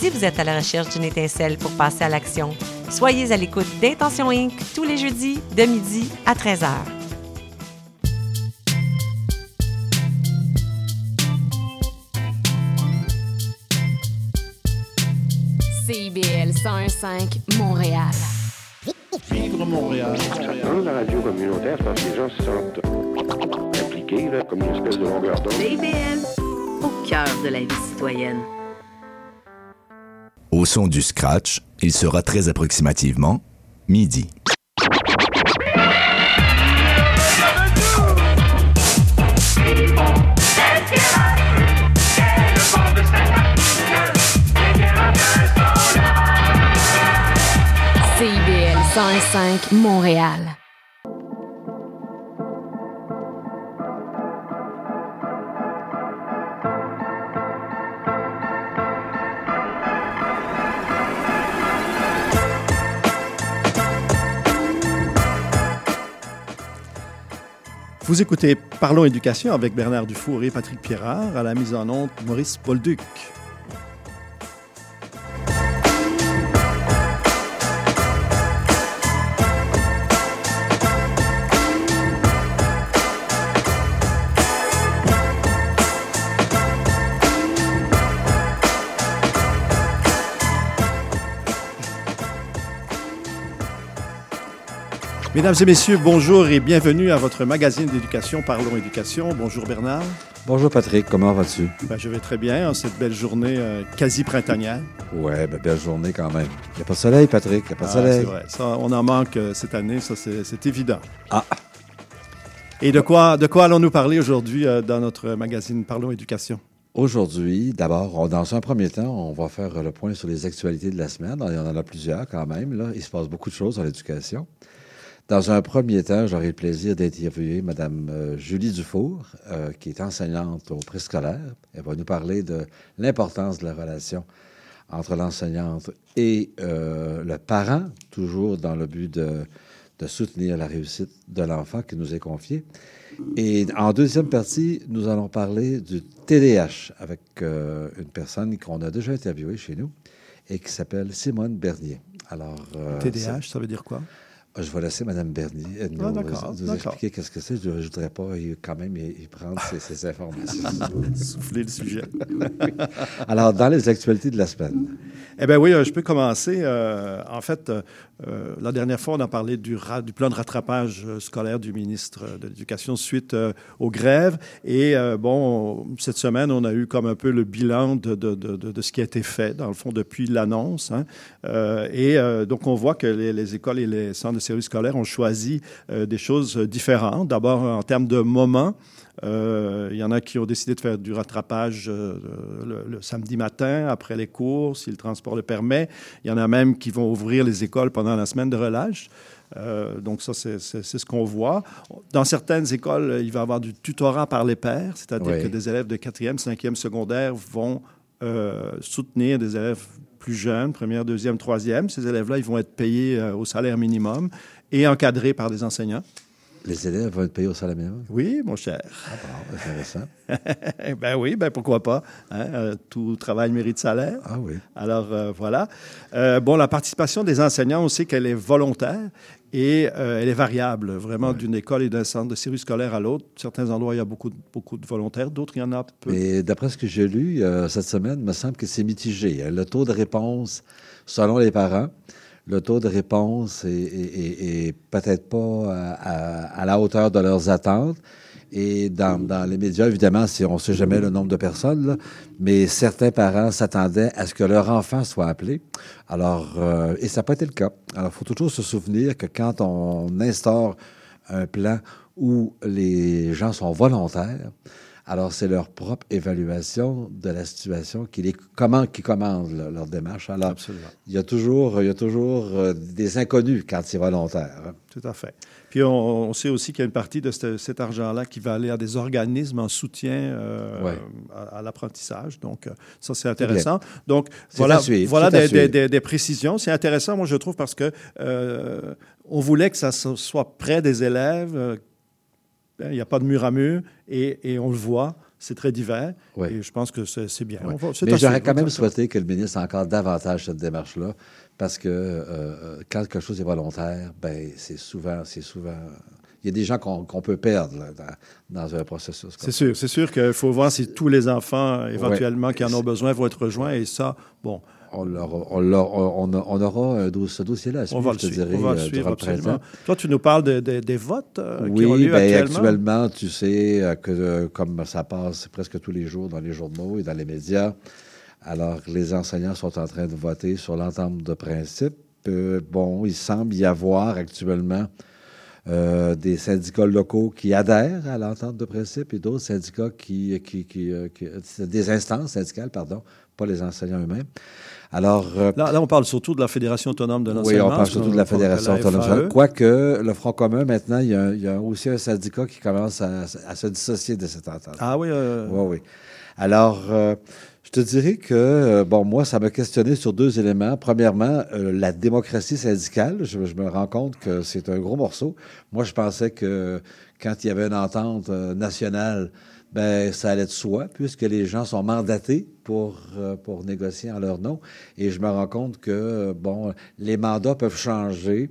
Si vous êtes à la recherche d'une étincelle pour passer à l'action, soyez à l'écoute d'Intention Inc. tous les jeudis de midi à 13h. CIBL 101.5 Montréal. Vivre Montréal. Dans la radio communautaire, parce que les gens se sentent impliqués, là, comme une espèce de longueur d'onde. CIBL, au cœur de la vie citoyenne. Au son du scratch, il sera très approximativement midi. CIBL 101.5 Montréal. Vous écoutez Parlons éducation avec Bernard Dufour et Patrick Pierrard, à la mise en onde Maurice Bolduc. Mesdames et messieurs, bonjour et bienvenue à votre magazine d'éducation Parlons éducation. Bonjour Bernard. Bonjour Patrick, comment vas-tu? Ben, je vais très bien en cette belle journée euh, quasi printanière. Ouais, ben, belle journée quand même. Il n'y a pas de soleil, Patrick, il n'y a pas de Ah, soleil. c'est vrai, ça, on en manque euh, cette année, ça c'est évident. Ah. Et de quoi, de quoi allons-nous parler aujourd'hui euh, dans notre magazine Parlons éducation? Aujourd'hui, d'abord, dans un premier temps, on va faire le point sur les actualités de la semaine. Il y en a plusieurs quand même. Là. Il se passe beaucoup de choses dans l'éducation. Dans un premier temps, j'aurai le plaisir d'interviewer Mme euh, Julie Dufour, euh, qui est enseignante au préscolaire. Elle va nous parler de l'importance de la relation entre l'enseignante et euh, le parent, toujours dans le but de, soutenir la réussite de l'enfant qui nous est confié. Et en deuxième partie, nous allons parler du TDAH avec une personne qu'on a déjà interviewée chez nous et qui s'appelle Simone Bernier. Alors, euh, TDAH, ça veut dire quoi? Je vais laisser Mme Bernier euh, nous, Ah, nous expliquer qu'est-ce que c'est. Je ne voudrais pas y- quand même y, y prendre ces, ces informations. Souffler le sujet. Alors, dans les actualités de la semaine, Eh bien oui, euh, je peux commencer. Euh, en fait, euh, la dernière fois, on a parlé du, plan de rattrapage euh, scolaire du ministre euh, de l'Éducation suite aux grèves. Et bon, cette semaine, on a eu comme un peu le bilan de, de, de, ce qui a été fait, dans le fond, depuis l'annonce. hein. Et donc, on voit que les, les écoles et les centres de services scolaires ont choisi des choses différentes. D'abord, en termes de moments. Euh, il y en a qui ont décidé de faire du rattrapage euh, le, le samedi matin, après les cours, si le transport le permet. Il y en a même qui vont ouvrir les écoles pendant la semaine de relâche. Euh, donc ça, c'est ce qu'on voit. Dans certaines écoles, il va y avoir du tutorat par les pairs, c'est-à-dire Oui. que des élèves de 4e, 5e secondaire vont euh, soutenir des élèves plus jeunes, première, deuxième, troisième. Ces élèves-là, ils vont être payés euh, au salaire minimum et encadrés par des enseignants. Les élèves vont être payés au salaire minimum? Oui, mon cher. Ah, bon, intéressant. Ben oui, ben pourquoi pas. hein, euh, tout travail mérite salaire. Ah oui. Alors euh, voilà. Euh, bon, la participation des enseignants, on sait qu'elle est volontaire et elle est variable, vraiment d'une école et d'un centre de service scolaire à l'autre. Certains endroits, il y a beaucoup, de- beaucoup de volontaires, d'autres, il y en a peu. Mais d'après ce que j'ai lu cette semaine, il me semble que c'est mitigé. hein. Le taux de réponse, selon les parents, le taux de réponse est, peut-être pas à, la hauteur de leurs attentes. Et dans, les médias, évidemment, si on ne sait jamais le nombre de personnes, mais certains parents s'attendaient à ce que leur enfant soit appelé. Alors, euh, et ça n'a pas été le cas. Alors, il faut toujours se souvenir que quand on instaure un plan où les gens sont volontaires, alors c'est leur propre évaluation de la situation qui, les, comment, qui commande le- leur démarche. Alors, Absolument. il y a toujours, il y a toujours euh, des inconnus quand c'est volontaire. hein. Tout à fait. Puis on, on sait aussi qu'il y a une partie de ce- cet argent-là qui va aller à des organismes en soutien euh, Ouais. à, à l'apprentissage. Donc, euh, ça, c'est intéressant. Donc, voilà, suivre, des, suivre. des- des- des précisions. C'est intéressant, moi, je trouve, parce que euh, on voulait que ça so- soit près des élèves. Euh, il n'y a pas de mur à mur et, et on le voit. c'est très divers. Et je pense que c'est bien. Ouais. Va- Mais j'aurais quand même souhaité que le ministre ait encore davantage cette démarche-là, parce que euh, quand quelque chose est volontaire, ben c'est souvent, c'est souvent. Il y a des gens qu'on peut perdre là, dans, dans un processus. C'est sûr, c'est sûr qu'il faut voir si tous les enfants, éventuellement, Ouais. qui en ont besoin, vont être rejoints. Et ça, bon, On, aura dos- ce dossier-là on va le je te suivre. dirais, On va le euh, suivre, le. Toi, tu nous parles de- de- des votes euh, qui ont Oui, lieu ben, actuellement? actuellement, tu sais euh, que euh, comme ça passe presque tous les jours dans les journaux et dans les médias, alors les enseignants sont en train de voter sur l'entente de principe. Euh, bon, il semble y avoir actuellement euh, des syndicats locaux qui adhèrent à l'entente de principe et d'autres syndicats qui, qui, qui, euh, qui- des instances syndicales, pardon, pas les enseignants eux-mêmes. Alors, euh, Là, là, on parle surtout de la Fédération autonome de oui, l'enseignement. on parle surtout de la Fédération la autonome. FAE. Quoique, le Front commun, maintenant, il y a, il y a aussi un syndicat qui commence à, à se dissocier de cette entente. Ah oui, euh, Oui, oui. Alors, euh, je te dirais que, euh, bon, moi, ça m'a questionné sur deux éléments. Premièrement, euh, la démocratie syndicale. Je, je me rends compte que c'est un gros morceau. Moi, je pensais que quand il y avait une entente nationale, ben, ça allait de soi, puisque les gens sont mandatés pour, euh, pour négocier en leur nom. Et je me rends compte que, euh, bon, les mandats peuvent changer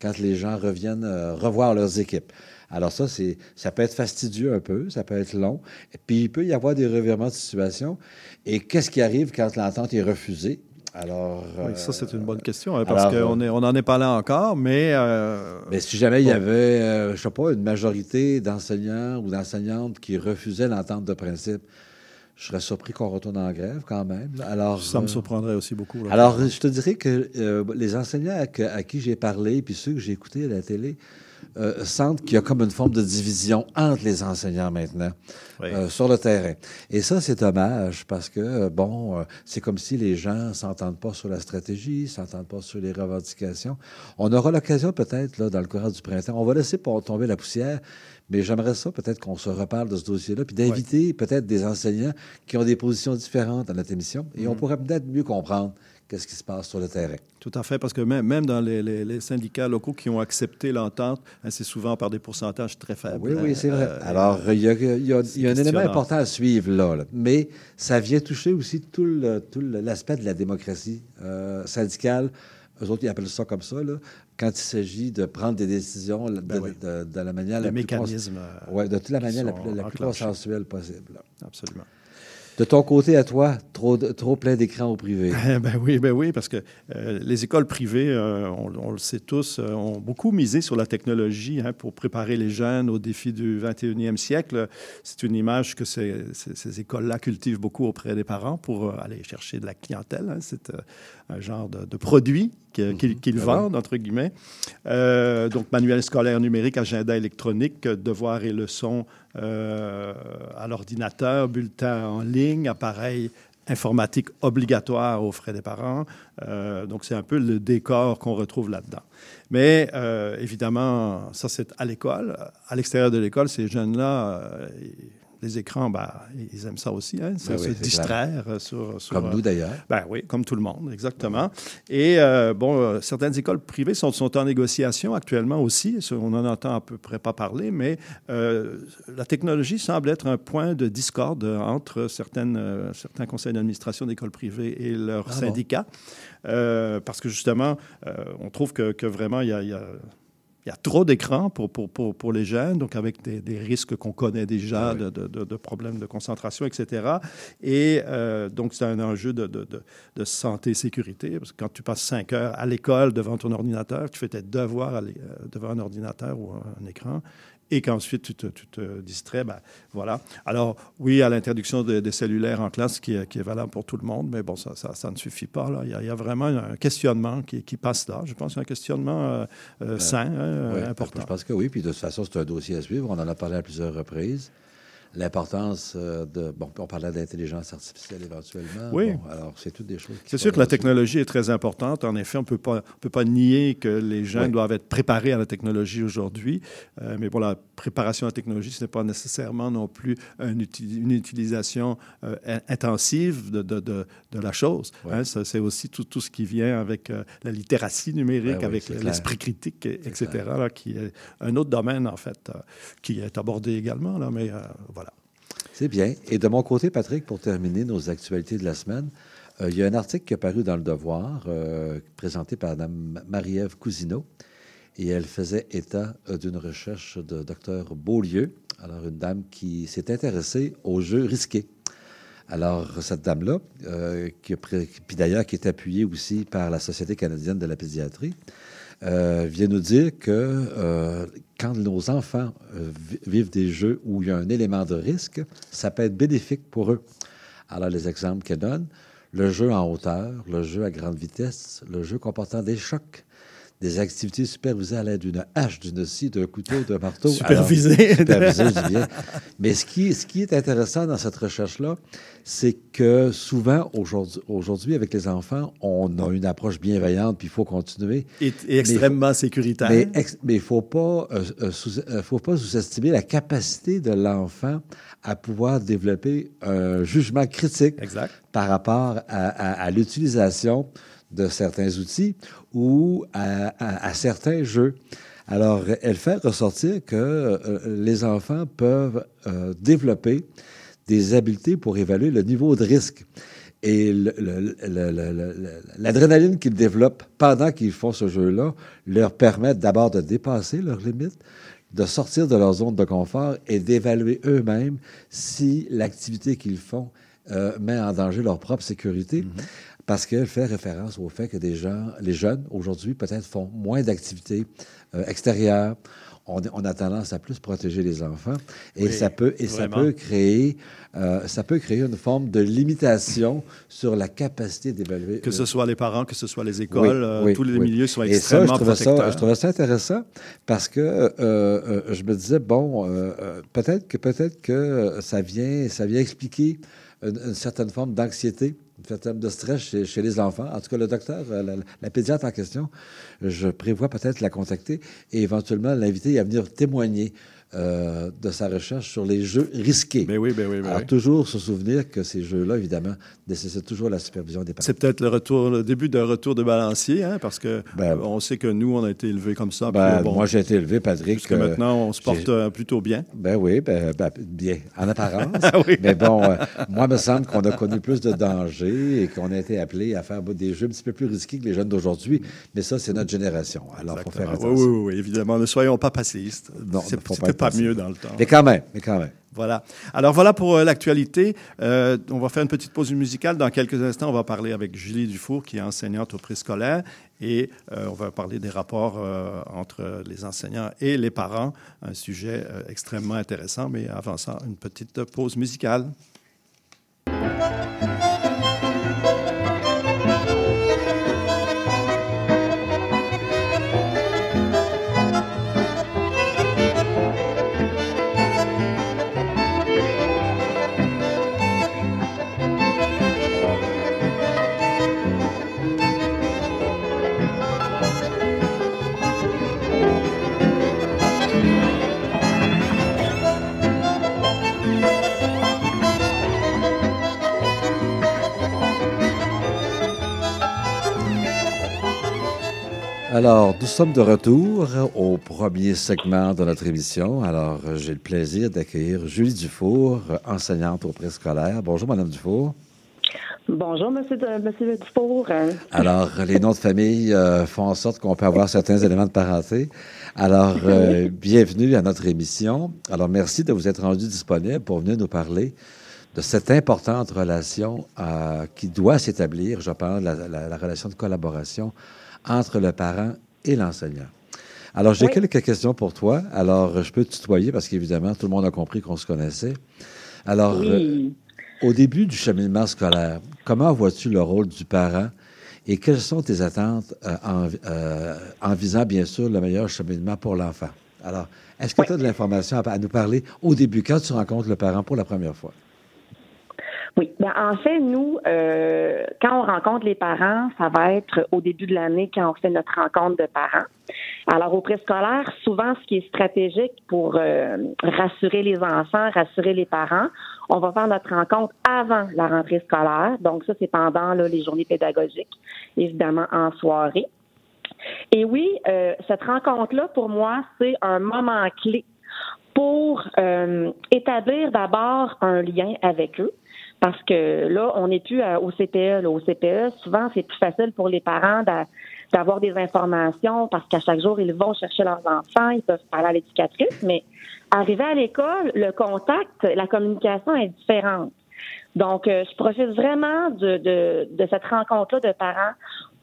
quand les gens reviennent euh, revoir leurs équipes. Alors ça, c'est, ça peut être fastidieux un peu, ça peut être long, et puis il peut y avoir des revirements de situation. Et qu'est-ce qui arrive quand l'entente est refusée? Alors, oui, euh, ça, c'est une bonne question, hein, parce qu'on on n'en est pas là encore, mais... euh, mais si jamais il y avait, euh, je sais pas, une majorité d'enseignants ou d'enseignantes qui refusaient l'entente de principe, je serais surpris qu'on retourne en grève quand même. Alors, ça me euh, surprendrait aussi beaucoup. là. Alors, je te dirais que euh, les enseignants à, à qui j'ai parlé, puis ceux que j'ai écoutés à la télé, euh, sentent qu'il y a comme une forme de division entre les enseignants maintenant Oui. euh, sur le terrain. Et ça, c'est dommage parce que, euh, bon, euh, c'est comme si les gens s'entendent pas sur la stratégie, s'entendent pas sur les revendications. On aura l'occasion peut-être, là, dans le courant du printemps, on va laisser pour tomber la poussière, mais j'aimerais ça peut-être qu'on se reparle de ce dossier-là, puis d'inviter peut-être des enseignants qui ont des positions différentes dans notre émission, et on Mm. pourrait peut-être mieux comprendre qu'est-ce qui se passe sur le terrain. Tout à fait, parce que même, même dans les, les- les syndicats locaux qui ont accepté l'entente, hein, c'est souvent par des pourcentages très faibles. Oui, oui, c'est vrai. Euh, Alors, il y a, il y a- il y a un élément important à suivre là, là. mais ça vient toucher aussi tout le- tout le- l'aspect de la démocratie euh, syndicale. Eux autres, ils appellent ça comme ça, là, quand il s'agit de prendre des décisions de, Ben oui. de- de la manière la plus... cons- mécanismes. euh, Ouais, de toute la manière la plus, la plus consensuelle possible. là. Absolument. De ton côté à toi, trop, plein d'écrans au privé. Eh Ben oui, ben oui, parce que euh, les écoles privées, euh, on, on le sait tous, euh, ont beaucoup misé sur la technologie hein, pour préparer les jeunes aux défis du 21e siècle. C'est une image que ces, ces- ces écoles-là cultivent beaucoup auprès des parents pour aller chercher de la clientèle. hein. C'est un genre de, de produit que- qu'ils Ah vendent, entre guillemets. Donc, manuel scolaire numérique, agenda électronique, devoirs et leçons euh, à l'ordinateur, bulletins en ligne, appareil informatique obligatoire aux frais des parents. Euh, donc, c'est un peu le décor qu'on retrouve là-dedans. Mais euh, évidemment, ça, c'est à l'école. À l'extérieur de l'école, ces jeunes-là, les écrans, ben, ils aiment ça aussi, hein, se, Ben oui, se c'est distraire euh, sur, sur, Comme euh, nous d'ailleurs. ben oui, comme tout le monde, exactement. Et euh, bon, euh, certaines écoles privées sont, sont en négociation actuellement aussi. On en entend à peu près pas parler, mais euh, la technologie semble être un point de discorde entre certaines, euh, certains conseils d'administration d'écoles privées et leurs Ah syndicats. Euh, parce que justement, euh, on trouve que, que vraiment, il y a- il y a il y a trop d'écrans pour, pour, pour, pour les jeunes, donc avec des, des risques qu'on connaît déjà Ah de, de, problèmes de concentration, etc. Et euh, donc, c'est un enjeu de, de, santé et sécurité, parce que quand tu passes cinq heures à l'école devant ton ordinateur, tu fais tes devoirs à euh, devant un ordinateur ou un, un écran, et qu'ensuite tu te, tu te distrais, ben, voilà. Alors, oui, à l'introduction de- des cellulaires en classe qui est, qui est valable pour tout le monde, mais bon, ça, ça, ça ne suffit pas. Là. Il, y a, il y a vraiment un questionnement qui, qui passe là. Je pense un questionnement euh, euh, sain, hein, Ouais, important. Je pense que oui. Puis de toute façon, c'est un dossier à suivre. On en a parlé à plusieurs reprises. L'importance euh, de. Bon, on parlait d'intelligence artificielle éventuellement. Oui. Bon, alors, c'est toutes des choses. C'est sûr que la technologie est très importante. En effet, on ne peut pas, nier que les Oui. doivent être préparés à la technologie aujourd'hui. Euh, mais bon, la préparation à la technologie, ce n'est pas nécessairement non plus une, uti- une utilisation euh, in- intensive de, de, de, de la chose. Oui. Hein, c'est aussi tout, tout ce qui vient avec euh, la littératie numérique, Ben avec l'esprit critique, etc., là, qui est un autre domaine, en fait, qui est abordé également. Là, mais voilà. C'est bien. Et de mon côté, Patrick, pour terminer nos actualités de la semaine, euh, il y a un article qui est paru dans Le Devoir, euh, présenté par Mme Marie-Ève Cousineau, et elle faisait état euh, d'une recherche de Dr Beaulieu, alors une dame qui s'est intéressée aux jeux risqués. Alors, cette dame-là, qui puis d'ailleurs qui est appuyée aussi par la Société canadienne de la pédiatrie, euh, vient nous dire que euh, quand nos enfants euh, vi- vivent des jeux où il y a un élément de risque, ça peut être bénéfique pour eux. Alors, les exemples qu'elle donne, le jeu en hauteur, le jeu à grande vitesse, le jeu comportant des chocs, des activités supervisées à l'aide d'une hache, d'une scie, d'un couteau, d'un marteau. Supervisé. Supervisé, je bien. Mais ce qui, ce qui est intéressant dans cette recherche-là, c'est que souvent, aujourd'hui, aujourd'hui, avec les enfants, on a une approche bienveillante, puis il faut continuer. Et, et extrêmement sécuritaire. Mais il ne faut pas, euh, euh, sous- euh, faut pas sous-estimer la capacité de l'enfant à pouvoir développer un jugement critique Exact. par rapport à, à- à l'utilisation de certains outils ou à, certains jeux. Alors, elle fait ressortir que euh, les enfants peuvent euh, développer des habiletés pour évaluer le niveau de risque. Et l'adrénaline qu'ils développent pendant qu'ils font ce jeu-là leur permet d'abord de dépasser leurs limites, de sortir de leur zone de confort et d'évaluer eux-mêmes si l'activité qu'ils font euh, met en danger leur propre sécurité. Parce qu'elle fait référence au fait que des gens, les jeunes, aujourd'hui, peut-être font moins d'activités euh, extérieures. On, on a tendance à plus protéger les enfants. Et Oui, ça peut, et ça peut créer, euh, ça peut créer une forme de limitation sur la capacité d'évaluer. Que ce soit les parents, que ce soit les écoles, oui, euh, oui, tous les milieux sont Et ça, je extrêmement ça, je trouvais ça intéressant parce que euh, je me disais bon, peut-être que peut-être que ça vient, ça vient expliquer une, une certaine forme d'anxiété, forme de stress chez, les enfants. En tout cas, le docteur, euh, la pédiatre en question, je prévois peut-être la contacter et éventuellement l'inviter à venir témoigner. Euh, de sa recherche sur les jeux risqués. Ben oui, ben oui, ben Alors, oui. toujours se souvenir que ces jeux-là, évidemment, nécessitent toujours la supervision des parents. C'est peut-être le retour, le début d'un retour de balancier, hein, parce que Ben, euh, on sait que nous, on a été élevés comme ça. Ben, bon, moi, j'ai été élevé, Patrick. jusqu'à euh, maintenant, on se porte euh, plutôt bien. Ben oui, ben, ben, bien, en apparence. Oui. Mais bon, moi, il me semble qu'on a connu plus de dangers et qu'on a été appelés à faire des jeux un petit peu plus risqués que les jeunes d'aujourd'hui. Mais ça, c'est notre génération. Alors, il faut faire attention. Oui, oui, oui, évidemment. Ne soyons pas passistes. Non, faut pas pas mieux dans le temps. Mais quand même, mais quand même. Voilà. Alors voilà pour euh, l'actualité. Euh, on va faire une petite pause musicale. Dans quelques instants, on va parler avec Julie Dufour, qui est enseignante au préscolaire, et euh, on va parler des rapports entre les enseignants et les parents, un sujet extrêmement intéressant. Mais avant ça, une petite pause musicale. Alors, nous sommes de retour au premier segment de notre émission. Alors, j'ai le plaisir d'accueillir Julie Dufour, enseignante au préscolaire. Bonjour, Madame Dufour. Bonjour, Monsieur, de, monsieur Dufour. Alors, les noms de famille euh, font en sorte qu'on peut avoir certains éléments de parenté. Alors, euh, bienvenue à notre émission. Alors, merci de vous être rendu disponible pour venir nous parler de cette importante relation euh, qui doit s'établir, je parle, la, la- la relation de collaboration entre le parent et l'enseignant. Alors, j'ai Oui. quelques questions pour toi. Alors, je peux te tutoyer parce qu'évidemment, tout le monde a compris qu'on se connaissait. Alors, euh, au début du cheminement scolaire, comment vois-tu le rôle du parent et quelles sont tes attentes euh, en, euh, en visant, bien sûr, le meilleur cheminement pour l'enfant? Alors, est-ce que Oui. tu as de l'information à, à nous parler au début, quand tu rencontres le parent pour la première fois? Oui. Ben, en fait, nous, euh, quand on rencontre les parents, ça va être au début de l'année quand on fait notre rencontre de parents. Alors, au préscolaire, souvent, ce qui est stratégique pour euh, rassurer les enfants, rassurer les parents, on va faire notre rencontre avant la rentrée scolaire. Donc, ça, c'est pendant là, les journées pédagogiques, évidemment en soirée. Et oui, euh, cette rencontre-là, pour moi, c'est un moment clé pour euh, établir d'abord un lien avec eux. Parce que là, on n'est plus au CPE. Là. Au CPE, souvent, c'est plus facile pour les parents d'avoir des informations parce qu'à chaque jour, ils vont chercher leurs enfants, ils peuvent parler à l'éducatrice, mais arrivé à l'école, le contact, la communication est différente. Donc, euh, je profite vraiment de, de, de cette rencontre-là de parents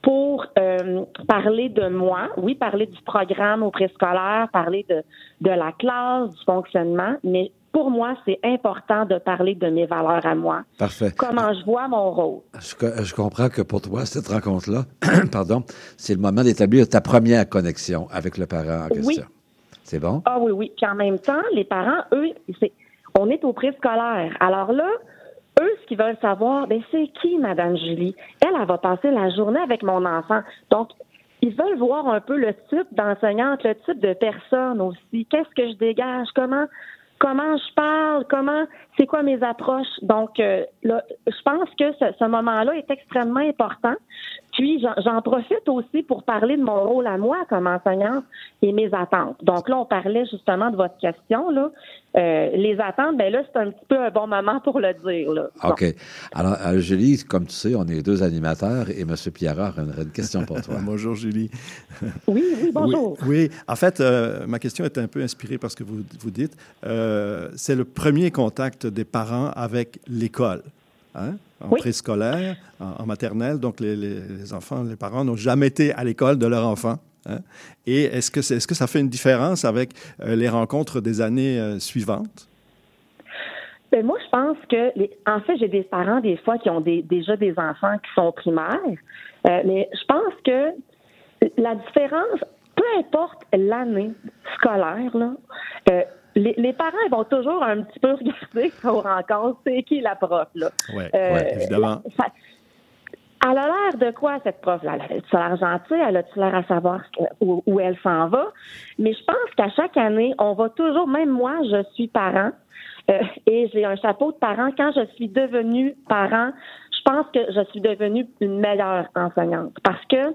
pour euh, parler de moi, oui, parler du programme au préscolaire, parler de, de la classe, du fonctionnement, mais pour moi, c'est important de parler de mes valeurs à moi. Parfait. Comment je vois mon rôle. Je, je comprends que pour toi, cette rencontre-là, pardon, c'est le moment d'établir ta première connexion avec le parent en question. Oui. C'est bon? Ah oui, oui. Puis en même temps, les parents, eux, on est au préscolaire. Alors là, eux, ce qu'ils veulent savoir, ben, c'est qui, Madame Julie? Elle, elle va passer la journée avec mon enfant. Donc, ils veulent voir un peu le type d'enseignante, le type de personne aussi. Qu'est-ce que je dégage? Comment, comment je parle? Comment, c'est quoi mes approches? Donc, euh, là, je pense que ce, ce moment-là est extrêmement important. Puis, j'en profite aussi pour parler de mon rôle à moi comme enseignante et mes attentes. Donc là, on parlait justement de votre question. Là. Euh, les attentes, ben là, c'est un petit peu un bon moment pour le dire. Là. OK. Alors, euh, Julie, comme tu sais, on est deux animateurs et M. Pierrard a une, question pour toi. bonjour, Julie. Oui, oui, bonjour. Oui, en fait, euh, ma question est un peu inspirée par ce que vous, vous dites. c'est le premier contact des parents avec l'école. Hein? En préscolaire, en, maternelle. Donc, les, enfants, les parents n'ont jamais été à l'école de leur enfant. Hein. Et est-ce que, est, ce que ça fait une différence avec euh, les rencontres des années euh, suivantes? Ben moi, je pense que, en fait, j'ai des parents des fois qui ont déjà des enfants qui sont primaires, euh, mais je pense que la différence, peu importe l'année scolaire, là, les, parents ils vont toujours un petit peu regarder aux rencontres, c'est qui la prof, là. Oui, euh, évidemment. elle a l'air de quoi, cette prof-là? Elle a-tu l'air gentille? Elle a-tu l'air à savoir où, elle s'en va? Mais je pense qu'à chaque année, on va toujours, même moi, je suis parent, euh, et j'ai un chapeau de parent. Quand je suis devenue parent, je pense que je suis devenue une meilleure enseignante. Parce que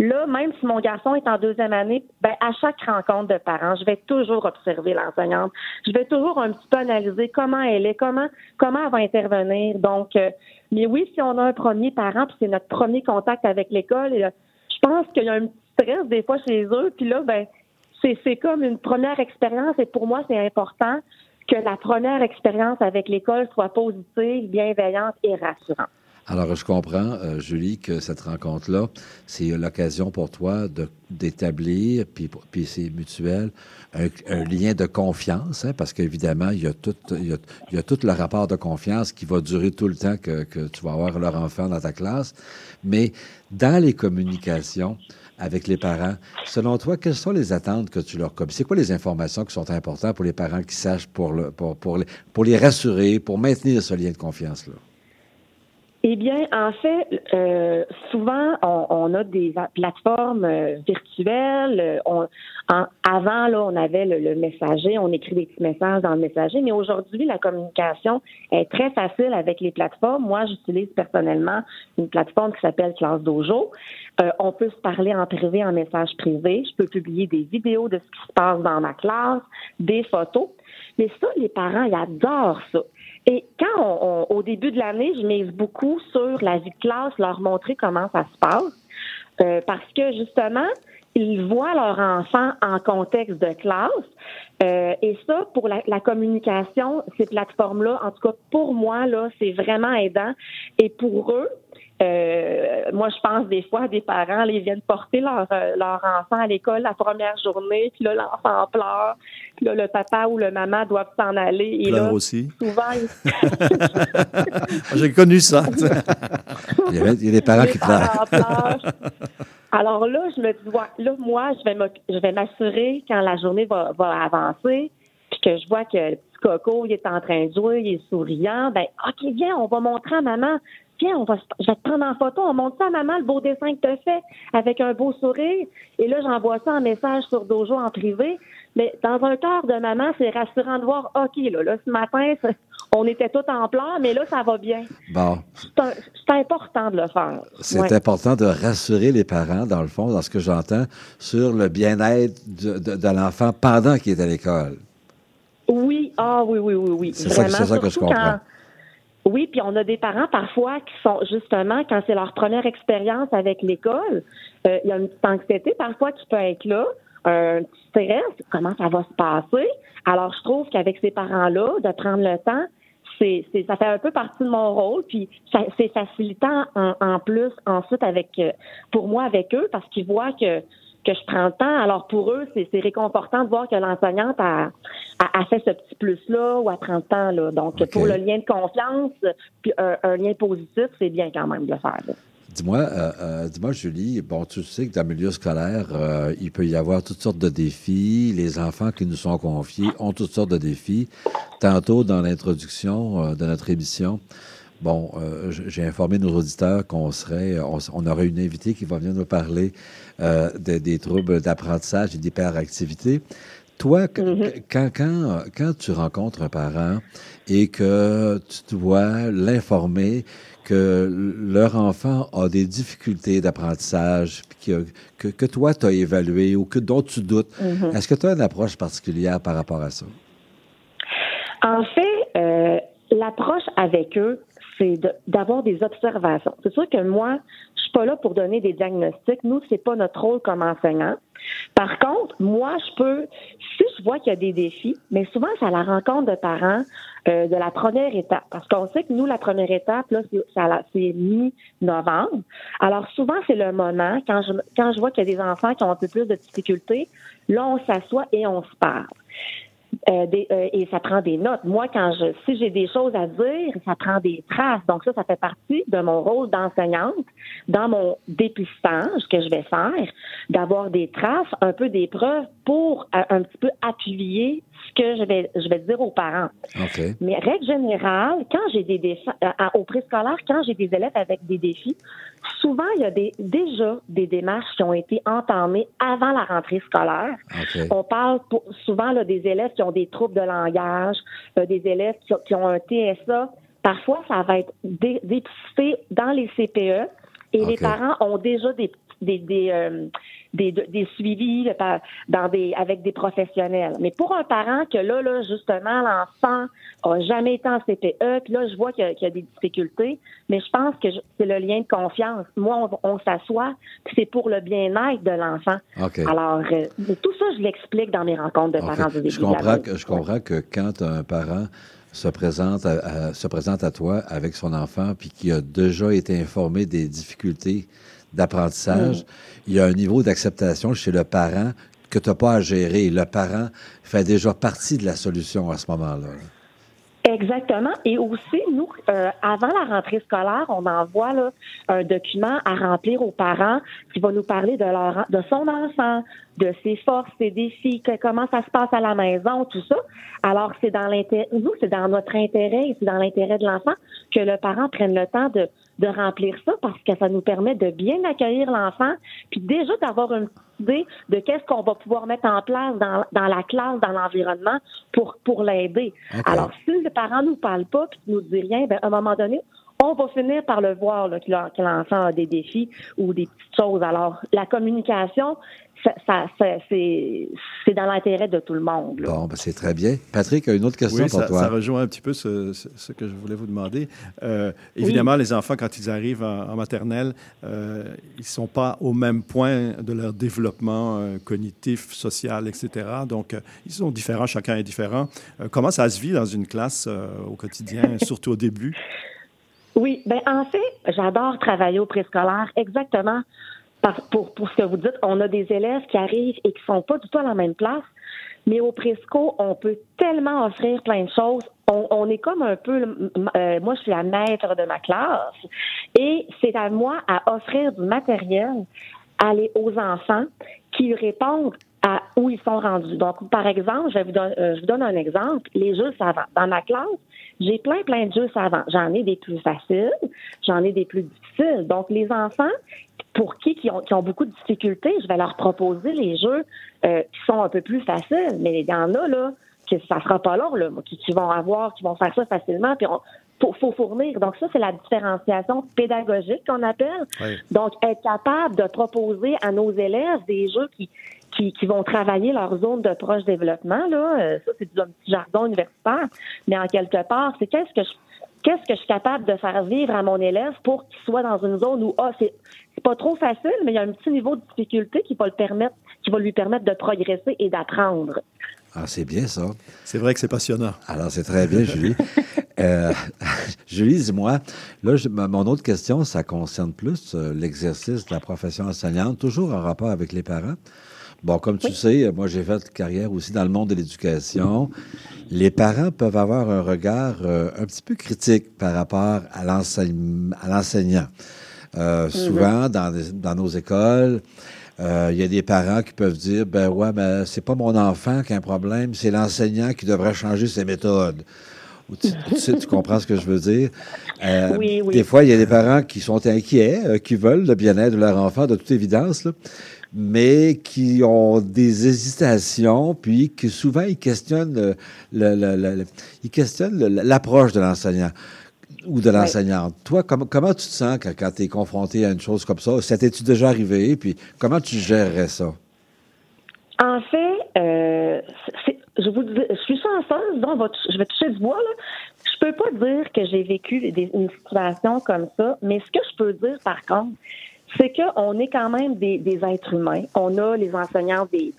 Là, même si mon garçon est en deuxième année, ben, à chaque rencontre de parents, je vais toujours observer l'enseignante. Je vais toujours un petit peu analyser comment elle est, comment, comment elle va intervenir. Donc, euh, mais oui, si on a un premier parent, puis c'est notre premier contact avec l'école, euh, je pense qu'il y a un petit stress des fois chez eux. Puis là, ben, c'est, c'est comme une première expérience et pour moi, c'est important que la première expérience avec l'école soit positive, bienveillante et rassurante. Alors, je comprends, euh, Julie, que cette rencontre-là, c'est l'occasion pour toi d'établir, puis, puis c'est mutuel, un, lien de confiance, hein, parce qu'évidemment, il, y a tout, il, y a, tout le rapport de confiance qui va durer tout le temps que, que tu vas avoir leur enfant dans ta classe. Mais dans les communications, avec les parents. Selon toi, quelles sont les attentes que tu leur communiques? C'est quoi les informations qui sont importantes pour les parents qui sachent pour, le, pour, pour, les, pour les rassurer, pour maintenir ce lien de confiance-là? Eh bien, en fait, euh, souvent, on, a des plateformes euh, virtuelles. Euh, on, avant, là, on avait le, messager, on écrit des petits messages dans le messager, mais aujourd'hui, la communication est très facile avec les plateformes. Moi, j'utilise personnellement une plateforme qui s'appelle Classe Dojo. on peut se parler en privé, en message privé. Je peux publier des vidéos de ce qui se passe dans ma classe, des photos. Mais ça, les parents, ils adorent ça. Et quand on, au début de l'année, je mise beaucoup sur la vie de classe, leur montrer comment ça se passe, euh, parce que justement, ils voient leur enfant en contexte de classe. Euh, et ça, pour la, la communication, ces plateformes-là, en tout cas pour moi, là, c'est vraiment aidant. Et pour eux, euh, moi, je pense des fois des parents, ils viennent porter leur, euh, leur enfant à l'école la première journée, puis là, l'enfant pleure, puis là, le papa ou le maman doivent s'en aller. Et là, aussi. Souvent, J'ai connu ça. il, y a, des parents qui pleurent. Alors là, je me dis, là, moi, je vais m'assurer quand la journée va, va avancer, puis que je vois que Coco, il est en train de jouer, il est souriant, ben, OK, viens, on va montrer à maman Viens, on va, je vais te prendre en photo, on montre ça à maman, le beau dessin que tu as fait, avec un beau sourire. Et là, j'envoie ça en message sur Dojo en privé. Mais dans un cœur de maman, c'est rassurant de voir, OK, là, là ce matin, on était tout en pleurs, mais là, ça va bien. Bon. C'est important de le faire. C'est important de rassurer les parents, dans le fond, dans ce que j'entends, sur le bien-être de, de l'enfant pendant qu'il est à l'école. Oui, ah oui, oui, oui, oui. C'est ça, ça que je comprends. quand- Oui, puis on a des parents parfois qui sont justement, quand c'est leur première expérience avec l'école, euh, il y a une petite anxiété parfois qui peut être là, un petit stress, comment ça va se passer? Alors, je trouve qu'avec ces parents-là, de prendre le temps, c'est, c'est- ça fait un peu partie de mon rôle, puis ça- c'est facilitant en, en plus ensuite avec, euh, pour moi avec eux, parce qu'ils voient que que je prends le temps. Alors pour eux, c'est, c'est réconfortant de voir que l'enseignante a, a, a fait ce petit plus-là ou a prend le temps. Là. Donc pour le lien de confiance, puis un, un lien positif, c'est bien quand même de le faire. là. Dis-moi, euh, euh, dis-moi, Julie, bon, tu sais que dans le milieu scolaire, euh, il peut y avoir toutes sortes de défis. Les enfants qui nous sont confiés ont toutes sortes de défis. Tantôt, dans l'introduction de notre émission, bon, euh, j'ai informé nos auditeurs qu'on serait, on, s- on aurait une invitée qui va venir nous parler euh, de- des troubles d'apprentissage et d'hyperactivité. Toi, qu- quand, quand, quand tu rencontres un parent et que tu dois l'informer que leur enfant a des difficultés d'apprentissage que, que, que toi, tu as évalué ou que dont tu doutes, est-ce que tu as une approche particulière par rapport à ça? En fait, euh, l'approche avec eux, c'est d'avoir des observations. C'est sûr que moi, je suis pas là pour donner des diagnostics. Nous, c'est pas notre rôle comme enseignant. Par contre, moi, je peux, si je vois qu'il y a des défis, mais souvent, c'est à la rencontre de parents euh, de la première étape. Parce qu'on sait que nous, la première étape, là, c'est mi-novembre. Alors, souvent, c'est le moment, quand je, quand je vois qu'il y a des enfants qui ont un peu plus de difficultés, là, on s'assoit et on se parle. Euh, euh, et ça prend des notes. Moi, quand je, si j'ai des choses à dire, ça prend des traces. Donc ça, ça fait partie de mon rôle d'enseignante dans mon dépistage que je vais faire, d'avoir des traces, un peu des preuves pour euh, un petit peu appuyer ce que je vais, je vais dire aux parents. Mais règle générale, quand j'ai des défis euh, au préscolaire, quand j'ai des élèves avec des défis, souvent il y a des, déjà des démarches qui ont été entamées avant la rentrée scolaire. On parle pour- souvent là, des élèves qui ont des troubles de langage, euh, des élèves qui, ont- qui ont un TSA. Parfois, ça va être dé- dépisté dans les CPE et les parents ont déjà des des, des, euh, des, des suivis dans des, avec des professionnels. Mais pour un parent que là, là justement, l'enfant a jamais été en CPE, puis là, je vois qu'il y, a- qu'il y a des difficultés, mais je pense que c'est le lien de confiance. Moi, on, on s'assoit, puis c'est pour le bien-être de l'enfant. Alors, euh, tout ça, je l'explique dans mes rencontres de parents début Je de comprends, que, je comprends que quand un parent se présente à, à- se présente à toi avec son enfant puis qui a déjà été informé des difficultés d'apprentissage, il y a un niveau d'acceptation chez le parent que tu n'as pas à gérer. Le parent fait déjà partie de la solution à ce moment-là. Exactement. Et aussi, nous, euh, avant la rentrée scolaire, on envoie un document à remplir aux parents qui va nous parler de leur de son enfant, de ses forces, ses défis, comment ça se passe à la maison, tout ça. Alors, c'est dans l'intérêt, nous, c'est dans notre intérêt et c'est dans l'intérêt de l'enfant que le parent prenne le temps de, de remplir ça parce que ça nous permet de bien accueillir l'enfant, puis déjà d'avoir une idée de qu'est-ce qu'on va pouvoir mettre en place dans, dans la classe, dans l'environnement pour, pour l'aider. Alors, si le parent nous parle pas puis nous dit rien, ben, à un moment donné, on va finir par le voir là, que l'en- que l'enfant a des défis ou des petites choses. Alors, la communication, ça, ça- ça- c'est c'est dans l'intérêt de tout le monde. là. Bon, ben, c'est très bien. Patrick a une autre question Oui, pour ça, toi. ça rejoint un petit peu ce, ce- ce que je voulais vous demander. Euh, évidemment, les enfants, quand ils arrivent en, en maternelle, euh, ils ne sont pas au même point de leur développement euh, cognitif, social, etc. Donc, euh, ils sont différents, chacun est différent. Euh, comment ça se vit dans une classe euh, au quotidien, surtout au début? Oui, ben en fait, j'adore travailler au préscolaire exactement par- pour, pour ce que vous dites. On a des élèves qui arrivent et qui sont pas du tout à la même place, mais au présco, on peut tellement offrir plein de choses. On, est comme un peu, euh, moi je suis la maître de ma classe et c'est à moi à offrir du matériel aux enfants qui répondent à où ils sont rendus. Donc, par exemple, je, vous donne- euh, je vous donne un exemple, les jeux savants. Dans ma classe, j'ai plein, plein de jeux savants. J'en ai des plus faciles, j'en ai des plus difficiles. Donc, les enfants, pour qui qui ont, qui ont beaucoup de difficultés, je vais leur proposer les jeux euh, qui sont un peu plus faciles. Mais il y en a, là, que ça sera pas long, là, qui, qui vont avoir, qui vont faire ça facilement, puis on faut, faut fournir. Donc ça, c'est la différenciation pédagogique qu'on appelle. Oui. Donc, être capable de proposer à nos élèves des jeux qui, qui, qui vont travailler leur zone de proche développement. Là, euh, ça, c'est du un petit jargon universitaire, mais en quelque part, c'est qu'est-ce que je qu'est-ce que je suis capable de faire vivre à mon élève pour qu'il soit dans une zone où ah, c'est c'est pas trop facile, mais il y a un petit niveau de difficulté qui va le permettre, qui va lui permettre de progresser et d'apprendre. Ah, c'est bien ça. C'est vrai que c'est passionnant. Alors, c'est très bien, Julie. Euh, Julie, dis-moi, là, je- mon autre question, ça concerne plus euh, l'exercice de la profession enseignante, toujours en rapport avec les parents. Bon, comme tu sais, moi, j'ai fait carrière aussi dans le monde de l'éducation. Les parents peuvent avoir un regard euh, un petit peu critique par rapport à l'enseignant. Euh, Souvent, dans, nos écoles, euh, il y a des parents qui peuvent dire, ben ouais, mais c'est pas mon enfant qui a un problème, c'est l'enseignant qui devrait changer ses méthodes. Tu, tu sais, tu comprends ce que je veux dire? Euh, Oui, oui. Des fois, il y a des parents qui sont inquiets, euh, qui veulent le bien-être de leur enfant, de toute évidence, là, mais qui ont des hésitations, puis que souvent ils questionnent euh, le- le- le- l'approche de l'enseignant ou de l'enseignante. Toi, com- comment tu te sens quand, quand tu es confronté à une chose comme ça? Ça t'es-tu déjà arrivé? Puis comment tu gérerais ça? En fait, euh, c'est- je vous dis, je suis chanceuse, va tou- je vais toucher du bois. Là. Je peux pas dire que j'ai vécu des- une situation comme ça, mais ce que je peux dire par contre, c'est qu'on est quand même des, êtres humains. On a les enseignants des,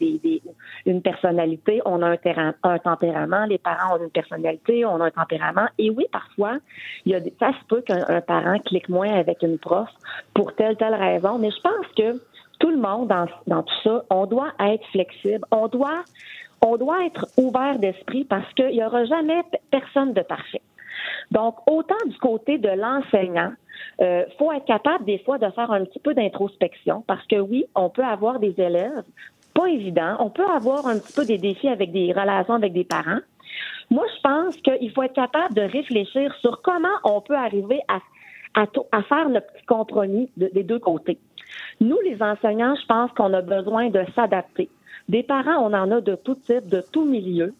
une personnalité, on a un, tempérament, les parents ont une personnalité, on a un tempérament. Et oui, parfois, il y a ça se peut qu'un un parent clique moins avec une prof pour telle telle raison, mais je pense que tout le monde dans, dans tout ça, on doit être flexible, on doit on doit être ouvert d'esprit parce qu'il n'y aura jamais personne de parfait. Donc, autant du côté de l'enseignant, euh, faut être capable des fois de faire un petit peu d'introspection parce que oui, on peut avoir des élèves pas évidents, on peut avoir un petit peu des défis avec des relations avec des parents. Moi, je pense qu'il faut être capable de réfléchir sur comment on peut arriver à, à, faire le petit compromis de- des deux côtés. Nous, les enseignants, je pense qu'on a besoin de s'adapter. Des parents, on en a de tout type, de tout milieu.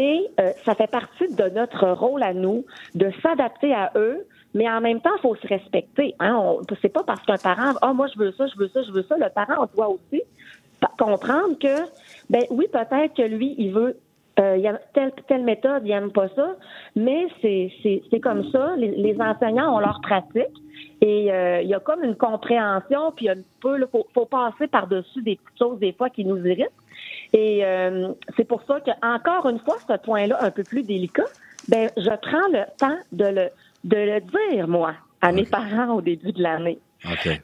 Et euh, ça fait partie de notre rôle à nous de s'adapter à eux, mais en même temps, il faut se respecter. Hein? On, c'est pas parce qu'un parent, ah moi je veux ça, je veux ça, je veux ça. Le parent doit aussi comprendre que, ben oui, peut-être que lui, il veut euh, il y a telle, telle méthode, il n'aime pas ça, mais c'est, comme ça. Les, les enseignants ont leur pratique et euh, il y a comme une compréhension, puis un peu, il faut, faut passer par-dessus des petites choses des fois qui nous irritent. Et euh, c'est pour ça que encore une fois, ce point-là un peu plus délicat, ben je prends le temps de le de le dire moi à mes parents au début de l'année.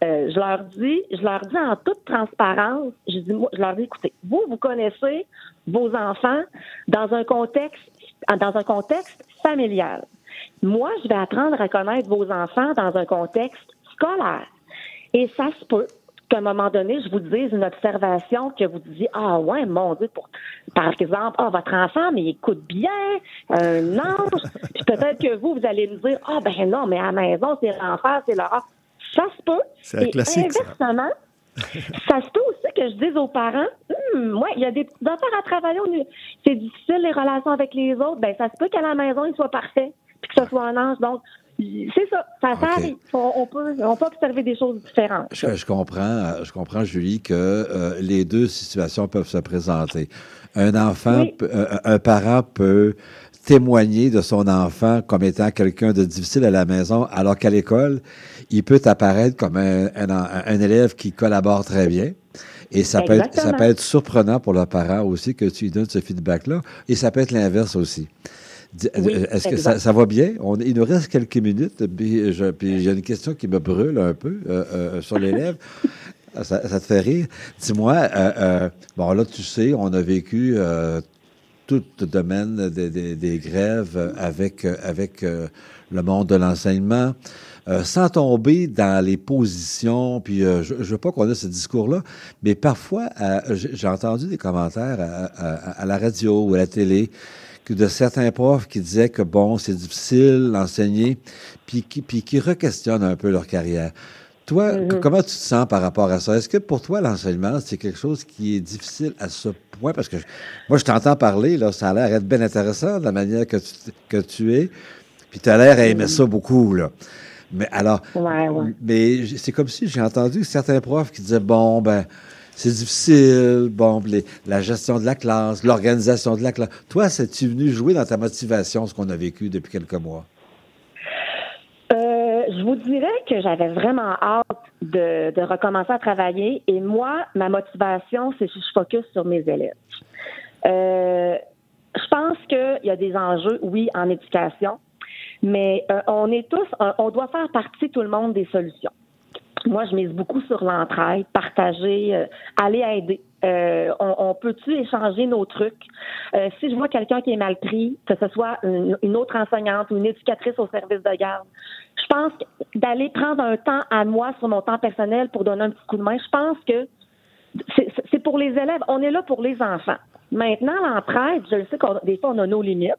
Euh, je leur dis, je leur dis en toute transparence, je dis, moi, je leur dis, écoutez, vous, vous connaissez vos enfants dans un contexte, dans un contexte familial. Moi, je vais apprendre à connaître vos enfants dans un contexte scolaire. Et ça se peut qu'à un moment donné, je vous dise une observation que vous disiez, ah ouais, mon Dieu, pour, par exemple, ah, votre enfant, mais il écoute bien, un ange. Puis peut-être que vous, vous allez me dire, ah ben non, mais à la maison, c'est l'enfer, c'est l'horreur. Ça se peut. C'est un Et classique. Inversement, ça se peut aussi que je dise aux parents, hum, ouais, il y a des petites affaires à travailler. C'est difficile les relations avec les autres. Ben, ça se peut qu'à la maison, il soit parfait, puis que ce soit un ange. Donc, c'est ça. Ça, ça OK. arrive. On, on peut, on peut observer des choses différentes. Je, je comprends, je comprends, Julie, que euh, les deux situations peuvent se présenter. Un enfant, Oui. euh, un parent peut témoigner de son enfant comme étant quelqu'un de difficile à la maison, alors qu'à l'école, il peut apparaître comme un, un, un élève qui collabore très bien. Et ça peut, être, ça peut être surprenant pour le parent aussi que tu lui donnes ce feedback-là. Et ça peut être l'inverse aussi. Oui, Est-ce que ça, ça va bien? On, il nous reste quelques minutes. Puis je- puis j'ai une question qui me brûle un peu euh, euh, sur les lèvres. Ça, ça te fait rire? Dis-moi, euh, euh, bon, là, tu sais, on a vécu euh, tout le domaine des, des- des grèves avec, euh, avec euh, le monde de l'enseignement. Euh, sans tomber dans les positions, puis euh, je, je veux pas qu'on ait ce discours-là, mais parfois, euh, j'ai j'ai entendu des commentaires à, à- à la radio ou à la télé que de certains profs qui disaient que bon, c'est difficile d'enseigner, puis qui, puis qui requestionnent un peu leur carrière. Toi, Mm-hmm. comment tu te sens par rapport à ça? Est-ce que pour toi, l'enseignement, c'est quelque chose qui est difficile à ce point? Parce que je- moi, je t'entends parler, là, ça a l'air d'être bien intéressant de la manière que tu, que tu es, puis tu as l'air à aimer ça beaucoup, là. Mais alors, Ouais, ouais. mais c'est comme si j'ai entendu certains profs qui disaient bon ben C'est difficile. Bon, la gestion de la classe, l'organisation de la classe. Toi, c'est-tu venu jouer dans ta motivation, ce qu'on a vécu depuis quelques mois? Euh, je vous dirais que j'avais vraiment hâte de, recommencer à travailler et moi, ma motivation, c'est que je focus sur mes élèves. Euh, je pense qu'il y a des enjeux, oui, en éducation, mais euh, on est tous, on doit faire partie tout le monde des solutions. Moi, je mise beaucoup sur l'entraide, partager, euh, aller aider. Euh, on, on peut-tu échanger nos trucs? Euh, si je vois quelqu'un qui est mal pris, que ce soit une, autre enseignante ou une éducatrice au service de garde, je pense d'aller prendre un temps à moi sur mon temps personnel pour donner un petit coup de main, je pense que c'est c'est pour les élèves. On est là pour les enfants. Maintenant, l'entraide, je le sais qu'on des fois on a nos limites,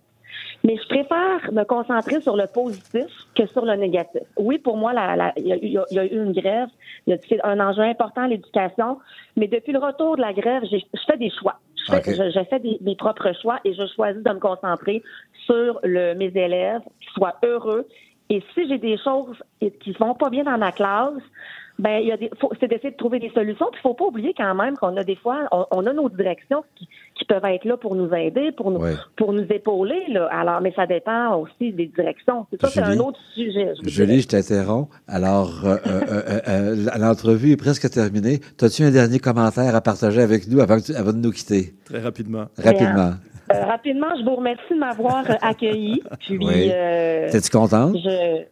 mais je préfère me concentrer sur le positif que sur le négatif. Oui, pour moi, il y, a eu- y a- une grève, il y a c'est un enjeu important à l'éducation, mais depuis le retour de la grève, je fais des choix. Je fais, Ok. je- je fais des, mes propres choix et je choisis de me concentrer sur le, mes élèves, qu'ils soient heureux. Et si j'ai des choses qui vont pas bien dans ma classe, ben il y a des, faut- c'est d'essayer de trouver des solutions. Puis faut pas oublier quand même qu'on a des fois, on, on a nos directions qui, qui peuvent être là pour nous aider, pour nous, Ouais. pour nous épauler. Là. Alors, mais ça dépend aussi des directions. C'est ça, c'est un autre sujet. je Julie, dirais. je t'interromps. Alors, euh, euh, euh, euh, l'entrevue est presque terminée. As-tu un dernier commentaire à partager avec nous avant, que tu- avant de nous quitter? Très rapidement. Rapidement. Euh, rapidement, je vous remercie de m'avoir accueilli. Puis, Oui. euh, T'es-tu contente? je,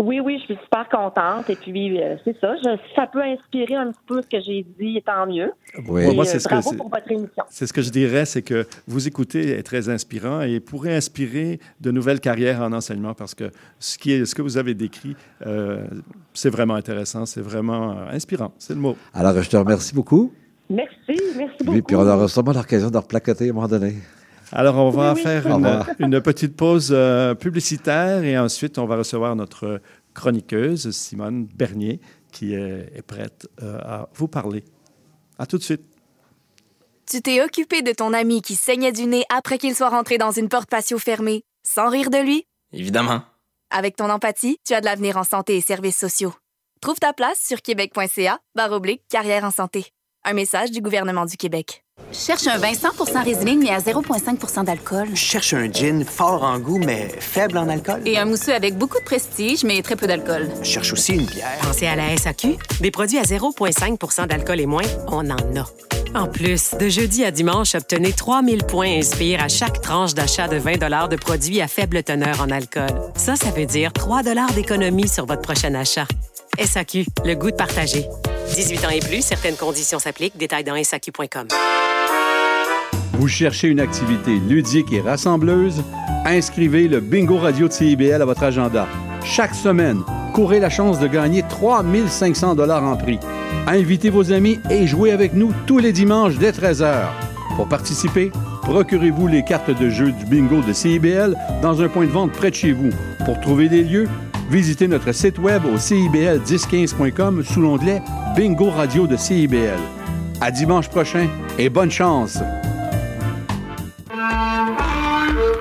oui, oui, je suis super contente. Et puis, euh, c'est ça. Je, si ça peut inspirer un petit peu ce que j'ai dit, tant mieux. Oui. Et, Moi, euh, c'est ce que bravo c'est- pour votre émission. C'est ce que je dirais, c'est que vous écoutez est très inspirant et pourrait inspirer de nouvelles carrières en enseignement parce que ce, qui est, ce que vous avez décrit, euh, c'est vraiment intéressant, c'est vraiment euh, inspirant, c'est le mot. Alors, je te remercie beaucoup. Merci, merci beaucoup. Puis, puis on aura sûrement l'occasion de replacoter à un moment donné. Alors, on va Oui, faire une, petite pause euh, publicitaire et ensuite, on va recevoir notre chroniqueuse, Simone Bernier, qui est, est prête euh, à vous parler. À tout de suite. Tu t'es occupé de ton ami qui saignait du nez après qu'il soit rentré dans une porte patio fermée, sans rire de lui? Évidemment. Avec ton empathie, tu as de l'avenir en santé et services sociaux. Trouve ta place sur québec.ca barre oblique carrière en santé. Un message du gouvernement du Québec. Cherche un vin 100% Riesling, mais à 0,5% d'alcool. Je cherche un gin fort en goût, mais faible en alcool. Et un mousseux avec beaucoup de prestige, mais très peu d'alcool. Je cherche aussi une bière. Pensez à la SAQ. Des produits à 0,5% d'alcool et moins, on en a. En plus, de jeudi à dimanche, obtenez 3000 points Inspire à chaque tranche d'achat de 20 de produits à faible teneur en alcool. Ça, ça veut dire 3 d'économie sur votre prochain achat. SAQ, le goût de partager. 18 ans et plus, certaines conditions s'appliquent. Détails dans SAQ.com. Vous cherchez une activité ludique et rassembleuse? Inscrivez le Bingo Radio de CIBL à votre agenda. Chaque semaine, courez la chance de gagner 3500 dollars en prix. Invitez vos amis et jouez avec nous tous les dimanches dès 13h. Pour participer, procurez-vous les cartes de jeu du bingo de CIBL dans un point de vente près de chez vous. Pour trouver des lieux, visitez notre site web au cibl1015.com sous l'onglet Bingo Radio de CIBL. À dimanche prochain et bonne chance!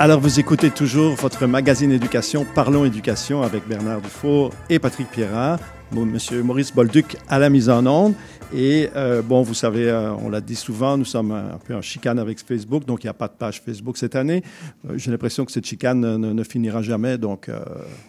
Alors, vous écoutez toujours votre magazine éducation, Parlons éducation avec Bernard Dufour et Patrick Pierrat. M. Maurice Bolduc à la mise en onde. Et euh, bon, vous savez, euh, on l'a dit souvent, nous sommes un, peu en chicane avec Facebook, donc il n'y a pas de page Facebook cette année. Euh, J'ai l'impression que cette chicane ne, finira jamais, donc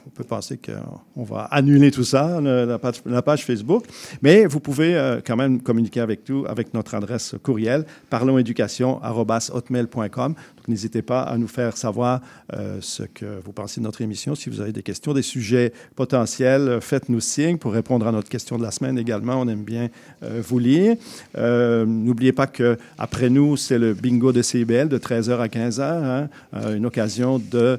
on peut penser qu'on va annuler tout ça, la page, la page Facebook. Mais vous pouvez quand même communiquer avec nous, avec notre adresse courriel, parlonséducation.hotmail.com. Donc n'hésitez pas à nous faire savoir euh, ce que vous pensez de notre émission. Si vous avez des questions, des sujets potentiels, faites-nous signe pour répondre à notre question de la semaine également. On aime bien euh, vous lire. Euh, N'oubliez pas que après nous, c'est le bingo de CIBL de 13h à 15h, hein, une occasion de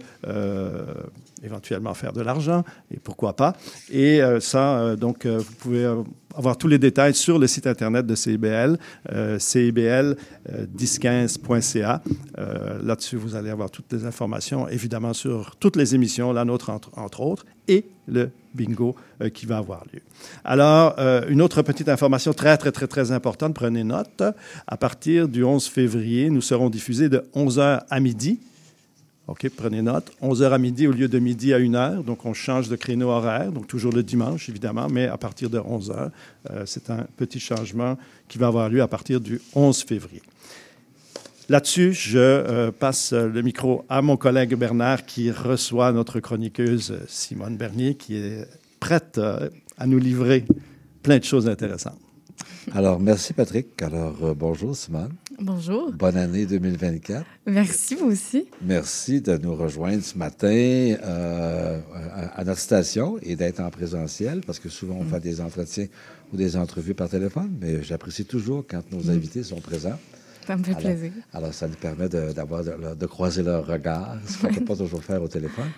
éventuellement faire de l'argent, et pourquoi pas. Et euh, ça, euh, donc, euh, vous pouvez avoir tous les détails sur le site Internet de CIBL, euh, CIBL1015.ca. Euh, Là-dessus, vous allez avoir toutes les informations, évidemment, sur toutes les émissions, la nôtre entre, entre autres, et le bingo qui va avoir lieu. Alors, une autre petite information très, très, très, très importante, prenez note. À partir du 11 février, nous serons diffusés de 11h à midi. OK, prenez note. 11h à midi au lieu de midi à 1h. Donc, on change de créneau horaire. Donc, toujours le dimanche, évidemment, mais à partir de 11h. Euh, c'est un petit changement qui va avoir lieu à partir du 11 février. Là-dessus, je euh, passe le micro à mon collègue Bernard qui reçoit notre chroniqueuse euh, Simone Bernier qui est prête à nous livrer plein de choses intéressantes. Alors, merci Patrick. Alors, euh, bonjour Simone. Bonjour. Bonne année 2024. Merci, vous aussi. Merci de nous rejoindre ce matin euh, à, à notre station et d'être en présentiel parce que souvent on Mm. fait des entretiens ou des entrevues par téléphone, mais j'apprécie toujours quand nos Mm. invités sont présents. Ça me fait Alors- plaisir. Alors, ça nous permet de, d'avoir de, de croiser leur regard, ce qu'on ne peut pas toujours faire au téléphone.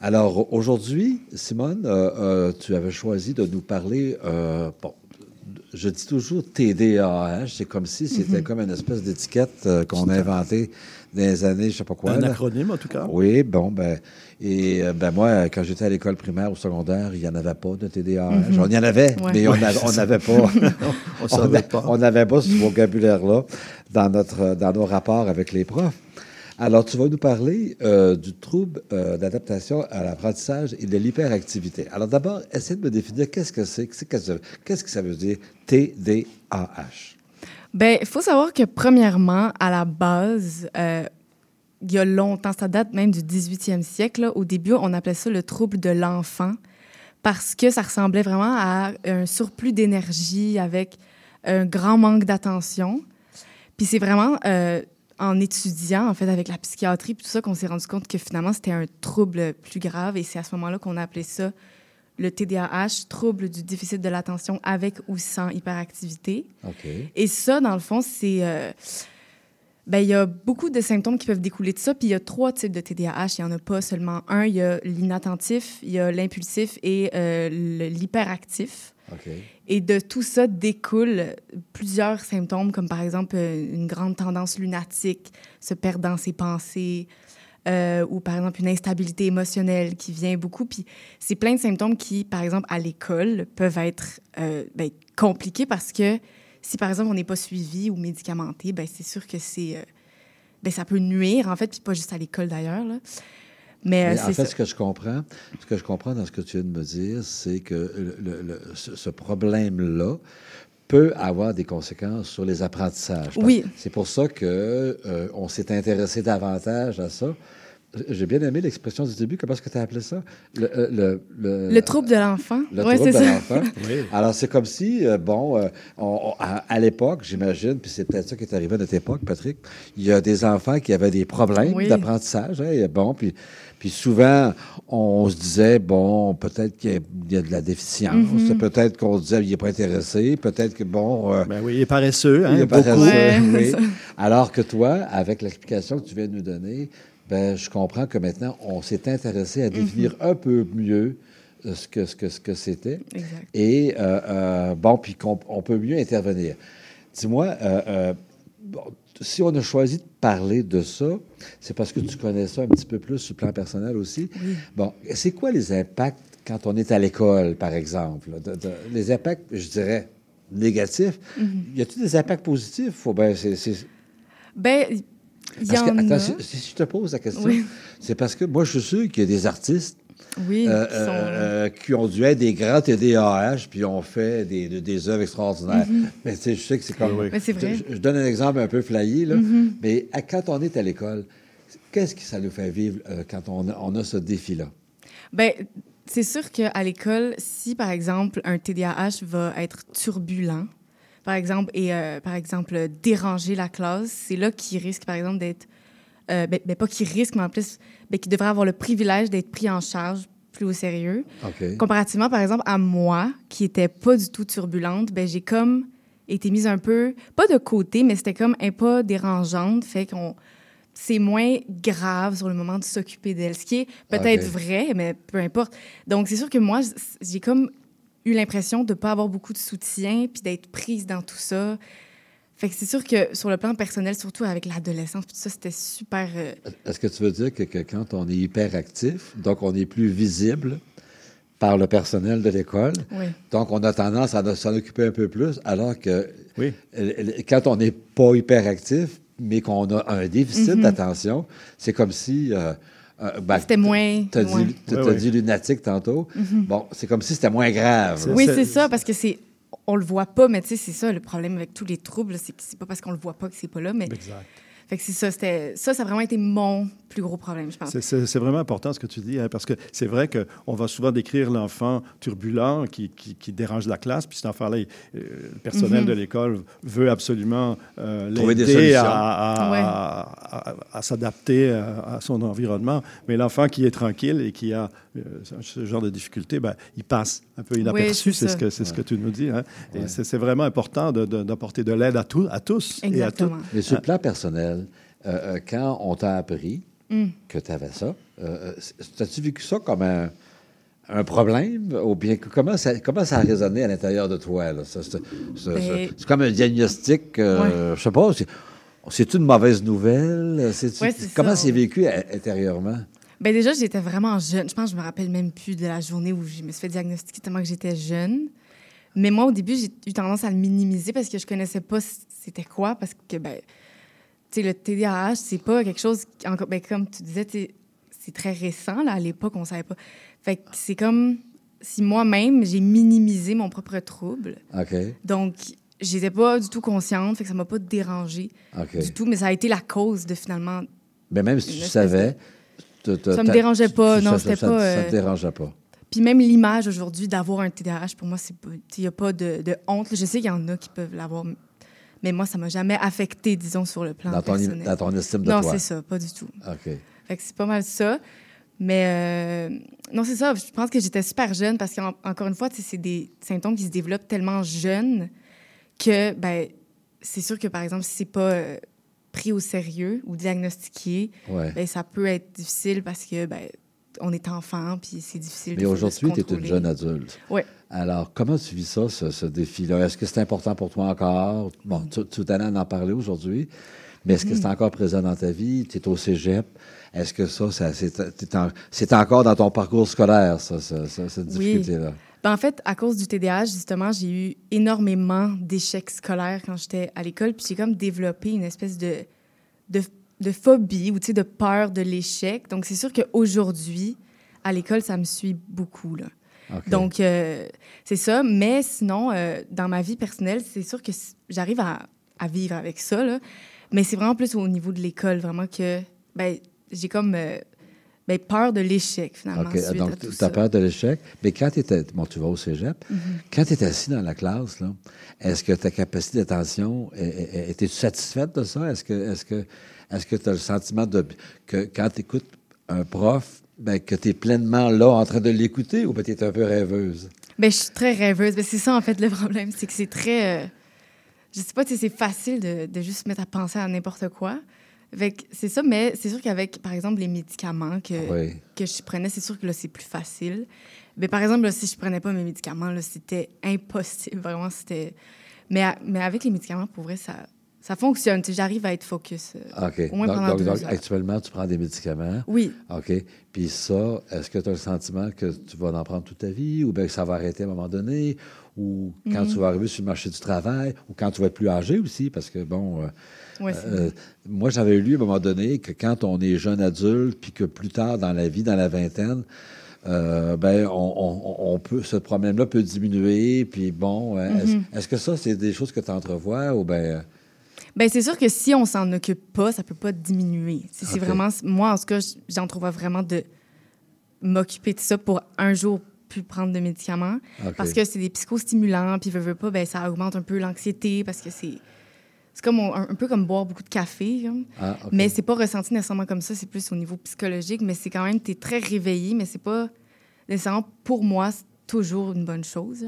Alors, aujourd'hui, Simone, euh, euh, tu avais choisi de nous parler, euh, bon, je dis toujours TDAH, c'est comme si c'était Mhm. comme une espèce d'étiquette euh, qu'on a inventée dans les années, je sais pas quoi. Un là. acronyme, en tout cas. Oui, bon, ben, et euh, ben moi, quand j'étais à l'école primaire ou secondaire, il n'y en avait pas de TDAH. Mhm. On y en avait, Ouais. mais on Ouais, n'avait on n'avait pas. On savait pas. On n'avait pas ce vocabulaire-là dans, notre, dans nos rapports avec les profs. Alors, tu vas nous parler euh, du trouble euh, d'adaptation à l'apprentissage et de l'hyperactivité. Alors, d'abord, essaie de me définir qu'est-ce que c'est, qu'est-ce que ça- veut dire TDAH. Ben, il faut savoir que, premièrement, à la base, euh, il y a longtemps, ça date même du 18e siècle, au début, on appelait ça le trouble de l'enfant parce que ça ressemblait vraiment à un surplus d'énergie avec un grand manque d'attention. Puis c'est vraiment en étudiant, en fait, avec la psychiatrie, puis tout ça, qu'on s'est rendu compte que finalement, c'était un trouble plus grave. Et c'est à ce moment-là qu'on a appelé ça le TDAH, trouble du déficit de l'attention avec ou sans hyperactivité. Et ça, dans le fond, c'est. euh, ben, il y a beaucoup de symptômes qui peuvent découler de ça. Puis il y a trois types de TDAH. Il n'y en a pas seulement un. Il y a l'inattentif, il y a l'impulsif et euh, l'hyperactif. Et de tout ça découlent plusieurs symptômes, comme par exemple euh, une grande tendance lunatique, se perdre dans ses pensées, euh, ou par exemple une instabilité émotionnelle qui vient beaucoup. Puis c'est plein de symptômes qui, par exemple, à l'école, peuvent être euh, ben, compliqués parce que si, par exemple, on n'est pas suivi ou médicamenté, ben, c'est sûr que c'est... ben, ça peut nuire, en fait, puis pas juste à l'école d'ailleurs. Mais, euh, Mais en fait, ça. ce que je comprends, ce que je comprends dans ce que tu viens de me dire, c'est que le- le- le- ce, ce problème-là peut avoir des conséquences sur les apprentissages. Oui. C'est pour ça que euh, on s'est intéressé davantage à ça. J'ai bien aimé l'expression du début. Comment est-ce que tu as appelé ça? Le, euh, le, le- Le trouble de l'enfant. le Ouais, trouble de l'enfant. Alors, c'est comme si, euh, bon, euh, on- on- à, à l'époque, j'imagine, puis c'est peut-être ça qui est arrivé à notre époque, Patrick, il y a des enfants qui avaient des problèmes Oui. d'apprentissage. hein, bon, puis, puis souvent, on se disait, bon, peut-être qu'il y a- il y a de la déficience, Mhm. peut-être qu'on se disait, il n'est pas intéressé, peut-être que, bon... euh, Ben oui, il est paresseux, hein, il est beaucoup. paresseux, Ouais, oui. Alors que toi, avec l'explication que tu viens de nous donner, ben, je comprends que maintenant, on s'est intéressé à définir un peu mieux euh, ce que ce que ce que c'était. Exact. Et euh, euh, bon, puis qu'on on peut mieux intervenir. Dis-moi, euh, euh, bon, si on a choisi de parler de ça, c'est parce que tu connais ça un petit peu plus sur le plan personnel aussi. Bon, c'est quoi les impacts quand on est à l'école, par exemple? là, de- de- les impacts, je dirais, négatifs? Mhm. Y a-t-il des impacts positifs? Ou ben, c'est, Ben, il y que, en attends, a. si, si je te pose la question, Oui. c'est parce que moi, je suis sûr qu'il y a des artistes Oui, euh, qui sont- euh, qui ont dû être des grands TDAH, puis ont fait des, des- des œuvres extraordinaires. Mhm. Mais tu sais, je sais que c'est comme... Mais c'est vrai. Je, je donne un exemple un peu flyé, là, Mhm. mais à- quand on est à l'école, qu'est-ce que ça nous fait vivre euh, quand on a, on a ce défi-là? Ben, c'est sûr qu'à l'école, si par exemple un TDAH va être turbulent, par exemple, et euh, par exemple déranger la classe, c'est là qu'il risque par exemple d'être, euh, ben, ben, pas qu'il risque, mais en plus, ben, qu'il devrait avoir le privilège d'être pris en charge plus au sérieux. Comparativement, par exemple, à moi, qui était pas du tout turbulente, ben j'ai comme été mise un peu, pas de côté, mais c'était comme un pas dérangeante, fait qu'on c'est moins grave sur le moment de s'occuper d'elle, ce qui est peut-être vrai, mais peu importe. Donc, c'est sûr que moi, j'ai comme eu l'impression de pas avoir beaucoup de soutien, puis d'être prise dans tout ça. Fait que c'est sûr que sur le plan personnel, surtout avec l'adolescence, ça, c'était super... euh, Est-ce que tu veux dire que, que quand on est hyperactif, donc on est plus visible par le personnel de l'école, Oui. donc on a tendance à s'en occuper un peu plus, alors que quand on n'est pas hyperactif, mais qu'on a un déficit Mhm. d'attention, c'est comme si... euh, euh, ben, C'était moins- Tu as moins. Oui, dit lunatique tantôt. Mhm. Bon, c'est comme si c'était moins grave. Oui, c'est ça, parce que c'est. On le voit pas, mais tu sais, c'est ça le problème avec tous les troubles, c'est que c'est pas parce qu'on le voit pas que c'est pas là, mais. Exact. Fait que c'est ça, c'était. Ça, ça a vraiment été mon plus gros problème, je pense. C'est- C'est c'est vraiment important ce que tu dis, hein, parce que c'est vrai qu'on va souvent décrire l'enfant turbulent qui, qui- qui dérange la classe, puis cet enfant-là, euh, le personnel Mhm. de l'école veut absolument euh, l'aider à, solutions. à- Ouais. à- à- à s'adapter à, à son environnement. Mais l'enfant qui est tranquille et qui a euh, ce genre de difficulté, ben, il passe un peu inaperçu, c'est c'est ce, que, c'est ce que tu nous dis. hein. Et c'est c'est vraiment important de- de- d'apporter de, l'aide à, tous à tous et à toutes. Mais sur le plan personnel, euh, euh, quand on t'a appris Mm. que tu avais ça, euh, euh, as-tu vécu ça comme un, un problème ou bien comment ça, comment ça a résonné à l'intérieur de toi? C'est Ben- c'est- comme un diagnostic, euh, je sais pas, c'est- une mauvaise nouvelle? Ouais, comment c'est ouais. vécu à- intérieurement? Ben déjà, j'étais vraiment jeune. Je pense que je me rappelle même plus de la journée où je me suis fait diagnostiquer tellement que j'étais jeune. Mais moi, au début, j'ai eu tendance à le minimiser parce que je connaissais pas c'était quoi. Parce que, ben, le TDAH, c'est pas quelque chose, encore, ben, comme tu disais, c'est très récent. Là, à l'époque, on savait pas. Fait que c'est comme si moi-même, j'ai minimisé mon propre trouble. OK. Donc, j'étais pas du tout consciente, fait que ça m'a pas dérangée OK. du tout. Mais ça a été la cause de finalement Mais même si tu savais... te- Ça me dérangeait pas, non, c'était pas, Ça euh, te dérangeait pas. Puis même l'image aujourd'hui d'avoir un TDAH, pour moi, c'est. Il n'y a pas de, de honte. Je sais qu'il y en a qui peuvent l'avoir, mais moi, ça m'a jamais affecté, disons, sur le plan Dans ton, personnel. dans ton estime de non, toi. c'est ça, pas du tout. OK. Fait que c'est pas mal ça. Mais euh, non, c'est ça. Je pense que j'étais super jeune parce qu'encore une fois, c'est des symptômes qui se développent tellement jeunes que, ben, c'est sûr que, par exemple, si c'est pas euh, pris au sérieux ou diagnostiqué, Ouais. ben, ça peut être difficile parce que, ben, on est enfant, puis c'est difficile. Mais aujourd'hui, tu es une jeune adulte. Oui. Alors, comment tu vis ça, ce, ce défi-là? Est-ce que c'est important pour toi encore? Bon, tu, tu allé en parler aujourd'hui, mais est-ce que c'est encore présent dans ta vie? Tu es au cégep. Est-ce que ça, ça c'est en- encore dans ton parcours scolaire, ça, ça- ça- cette Oui. difficulté-là? Ben, en fait, à cause du TDAH, justement, j'ai eu énormément d'échecs scolaires quand j'étais à l'école. Puis j'ai comme développé une espèce de, de, de phobie ou de peur de l'échec. Donc, c'est sûr qu'aujourd'hui, à l'école, ça me suit beaucoup. Là. Donc, euh, c'est ça. Mais sinon, euh, dans ma vie personnelle, c'est sûr que j'arrive à, à vivre avec ça. Là. Mais c'est vraiment plus au niveau de l'école, vraiment que ben, j'ai comme euh, ben, peur de l'échec, finalement. Donc, tu ça. as peur de l'échec. Mais quand tu étais. Bon, tu vas au cégep. Mhm. Quand tu es assis dans la classe, est-ce que ta capacité d'attention, étais-tu satisfaite de ça? Est-ce que est-ce que est-ce que tu as le sentiment de que quand tu écoutes un prof, ben, que tu es pleinement là en train de l'écouter ou ben, tu es un peu rêveuse? Ben, je suis très rêveuse. Ben, c'est ça, en fait, le problème. C'est que c'est très. euh, je sais pas, sais, c'est facile de, de juste se mettre à penser à n'importe quoi. C'est ça, mais c'est sûr qu'avec, par exemple, les médicaments que, Oui. que je prenais, c'est sûr que là, c'est plus facile. Mais par exemple, là, si je prenais pas mes médicaments, là, c'était impossible. Vraiment, c'était. Mais, mais avec les médicaments, pour vrai, ça, ça fonctionne. J'arrive à être focus. euh, OK. Au moins donc, pendant donc- deux donc, heures. actuellement, tu prends des médicaments. Oui. OK. Puis ça, est-ce que tu as le sentiment que tu vas en prendre toute ta vie ou bien que ça va arrêter à un moment donné ou quand Mhm. tu vas arriver sur le marché du travail ou quand tu vas être plus âgé aussi? Parce que, bon, euh, Ouais, euh, moi, j'avais lu à un moment donné que quand on est jeune adulte puis que plus tard dans la vie, dans la vingtaine, euh, ben, on, on- on peut, ce problème-là peut diminuer. Puis bon, est-ce Mhm. est-ce que ça, c'est des choses que tu entrevois ou ben Ben, c'est sûr que si on s'en occupe pas, ça peut pas diminuer. C'est vraiment, moi, en tout cas, j'en trouve vraiment de m'occuper de ça pour un jour plus prendre de médicaments. Parce que c'est des psychostimulants, puis veux, veux pas, ben, ça augmente un peu l'anxiété parce que c'est. C'est comme on- un, peu comme boire beaucoup de café. Ah, ok. mais c'est pas ressenti nécessairement comme ça, c'est plus au niveau psychologique, mais c'est quand même, tu es très réveillé, mais c'est pas nécessairement pour moi c'est toujours une bonne chose.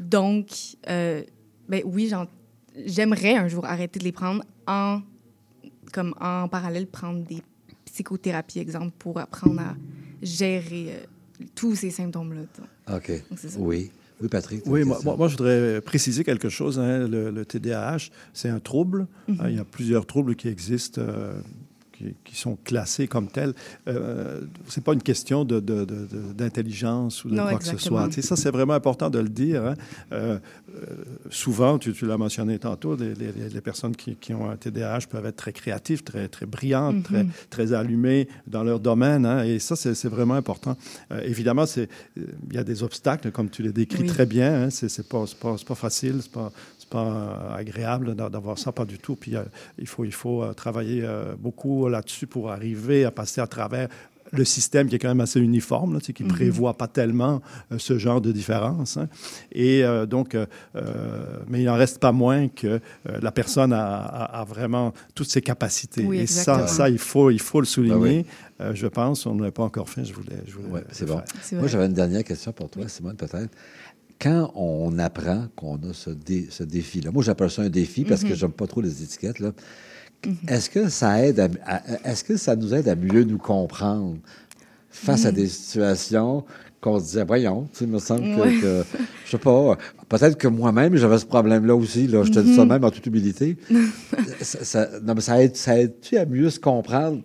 Donc, euh, ben oui, j'en- j'aimerais un jour arrêter de les prendre en, comme en parallèle, prendre des psychothérapies, exemple, pour apprendre à gérer euh, tous ces symptômes-là. OK. Donc, c'est ça. Oui. Oui, Patrick. Oui, moi, moi, moi, je voudrais préciser quelque chose. hein. Le, le TDAH, c'est un trouble. Mhm. Hein, il y a plusieurs troubles qui existent, euh, qui, qui sont classés comme tels. Euh, c'est pas une question de, de- de- de- d'intelligence ou de Non, quoi que ce soit. Tu sais, ça, c'est vraiment important de le dire. hein. Euh, euh, souvent, tu, tu l'as mentionné tantôt, les, les- les personnes qui, qui ont un TDAH peuvent être très créatives, très, très brillantes, Mhm. très, très allumées dans leur domaine. hein, et ça, c'est, vraiment important. Euh, évidemment, il y a des obstacles, comme tu les décris Oui. très bien. Hein, c'est, pas, pas, facile, c'est pas, pas euh, agréable d'a- d'avoir ça, pas du tout. Puis euh, il faut, il faut euh, travailler beaucoup là-dessus pour arriver à passer à travers le système qui est quand même assez uniforme, là, tu sais, qui ne Mhm. prévoit pas tellement euh, ce genre de différence. hein. Et euh, donc, euh, mais il n'en reste pas moins que euh, la personne a, a- a vraiment toutes ses capacités. Oui, Et ça, ça il, faut, il faut le souligner. Ben Euh, je pense, on ne l'a pas encore fait, je voulais, je voulais Ouais, c'est bon. Moi, j'avais une dernière question pour toi, Simone, peut-être. Quand on apprend qu'on a ce, dé- ce défi-là, moi, j'appelle ça un défi parce que Mhm. j'aime pas trop les étiquettes, là. Est-ce que ça aide à, à- est-ce que ça nous aide à mieux nous comprendre face à Mhm. des situations qu'on se disait, voyons, tu sais, il me semble que, Ouais. que- je sais pas, peut-être que moi-même, j'avais ce problème-là aussi, là, je te dis ça Mhm. même en toute humilité. ça, ça- non, mais ça aide, ça aide-tu à mieux se comprendre?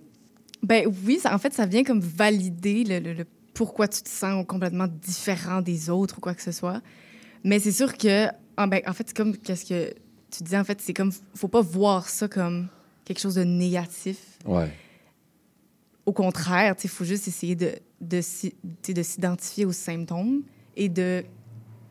Ben oui, ça, en fait, ça vient comme valider le, le- le pourquoi tu te sens complètement différent des autres ou quoi que ce soit. Mais c'est sûr que, ah, ben, en fait, c'est comme qu'est-ce que tu disais, en fait, c'est comme, faut pas voir ça comme quelque chose de négatif. Ouais. Au contraire, il faut juste essayer de, de, s'identifier aux symptômes et de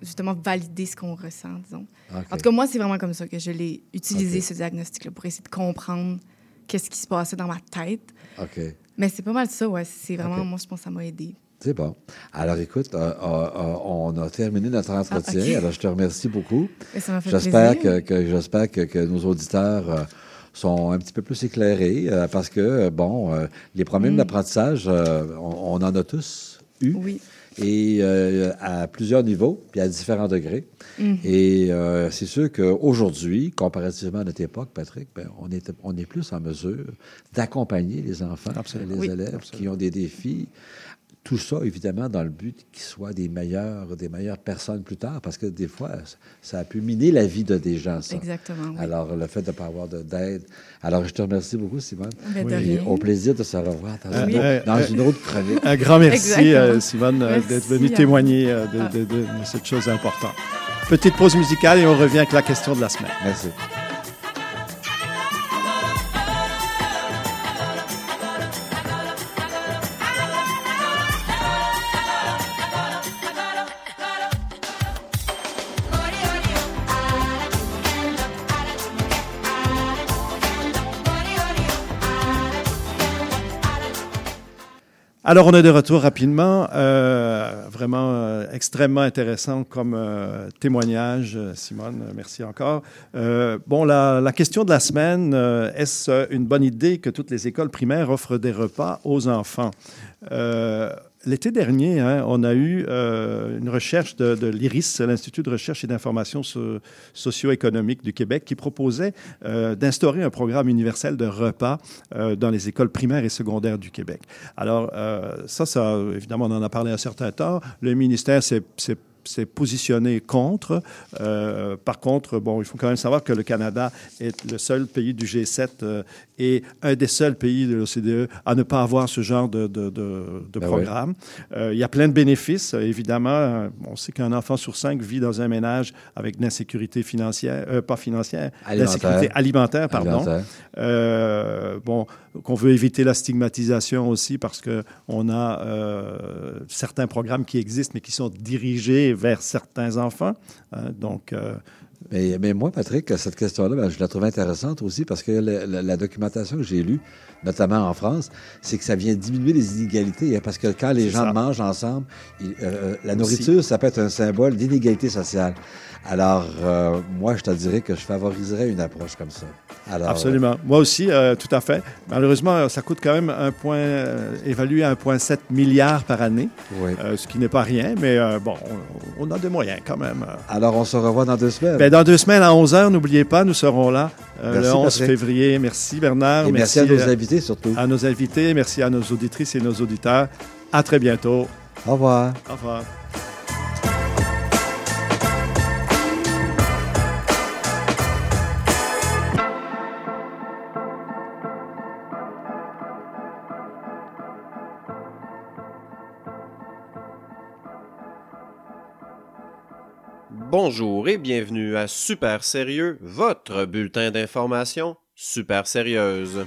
justement valider ce qu'on ressent, disons. En tout cas, moi, c'est vraiment comme ça que je l'ai utilisé, ce diagnostic-là, pour essayer de comprendre qu'est-ce qui se passait dans ma tête. OK. Mais c'est pas mal ça, ouais. C'est vraiment, moi, je pense que ça m'a aidé. C'est bon. Alors, écoute, euh, euh, euh, on a terminé notre entretien. Ah, ok. Alors, je te remercie beaucoup. J'espère que, que- j'espère que, que nos auditeurs euh, sont un petit peu plus éclairés euh, parce que, bon, euh, les problèmes Mm. d'apprentissage, euh, on, on en a tous eu. Oui. Et euh, à plusieurs niveaux, puis à différents degrés. Mhm. Et euh, c'est sûr qu'aujourd'hui, comparativement à notre époque, Patrick, ben, on, est, on est plus en mesure d'accompagner les enfants, les Oui. élèves qui ont des défis. Tout ça, évidemment, dans le but qu'ils soient des meilleurs, des meilleures personnes plus tard, parce que des fois, ça a pu miner la vie de des gens, ça. Exactement, oui. Alors, le fait de ne pas avoir de- d'aide. Alors, je te remercie beaucoup, Simone. Ben, de Et au plaisir de se revoir dans, Euh, une, euh, dans euh, une autre chronique. Un grand merci, euh, Simone, euh, d'être venue à- témoigner euh, de, Ah. de- de- de cette chose importante. Petite pause musicale et on revient avec la question de la semaine. Merci. Alors, on est de retour rapidement. Euh, vraiment euh, extrêmement intéressant comme euh, témoignage, Simone. Merci encore. Bon, la, la question de la semaine, est-ce une bonne idée que toutes les écoles primaires offrent des repas aux enfants? L'été dernier, hein, on a eu euh, une recherche de, l'IRIS, l'Institut de recherche et d'information so- socio-économique du Québec, qui proposait euh, d'instaurer un programme universel de repas euh, dans les écoles primaires et secondaires du Québec. Alors, ça, ça, évidemment, on en a parlé un certain temps. Le ministère s'est s'est positionné contre. Euh, par contre, bon, il faut quand même savoir que le Canada est le seul pays du G7 euh, et un des seuls pays de l'OCDE à ne pas avoir ce genre de, de, de, de Ben programme. Euh, il y a plein de bénéfices, évidemment. On sait qu'un enfant sur cinq vit dans un ménage avec de l'insécurité financière, pas financière, Alimentaire. l'insécurité alimentaire, pardon. Alimentaire. Bon, qu'on veut éviter la stigmatisation aussi parce que on a certains programmes qui existent mais qui sont dirigés vers certains enfants. hein. donc, euh, Mais, moi, Patrick, cette question-là, ben, je la trouve intéressante aussi parce que la- la documentation que j'ai lue, notamment en France, c'est que ça vient diminuer les inégalités. hein, parce que quand les gens ça. mangent ensemble, il- euh, la Aussi. nourriture, ça peut être un symbole d'inégalité sociale. Alors, euh, moi, je te dirais que je favoriserais une approche comme ça. Alors, Absolument. Moi aussi, euh, tout à fait. Malheureusement, ça coûte quand même un point, euh, évalué à 1,7 milliard par année, Oui. euh, ce qui n'est pas rien, mais euh, bon, on, on a des moyens quand même. euh. Alors, on se revoit dans deux semaines. Ben, dans deux semaines à 11 h, n'oubliez pas, nous serons là euh, Merci, le 11 Patrick. février. Merci Bernard. Et merci à nos euh, invités surtout. À nos invités, merci à nos auditrices et nos auditeurs. À très bientôt. Au revoir. Au revoir. Bonjour et bienvenue à Super Sérieux, votre bulletin d'information super sérieuse.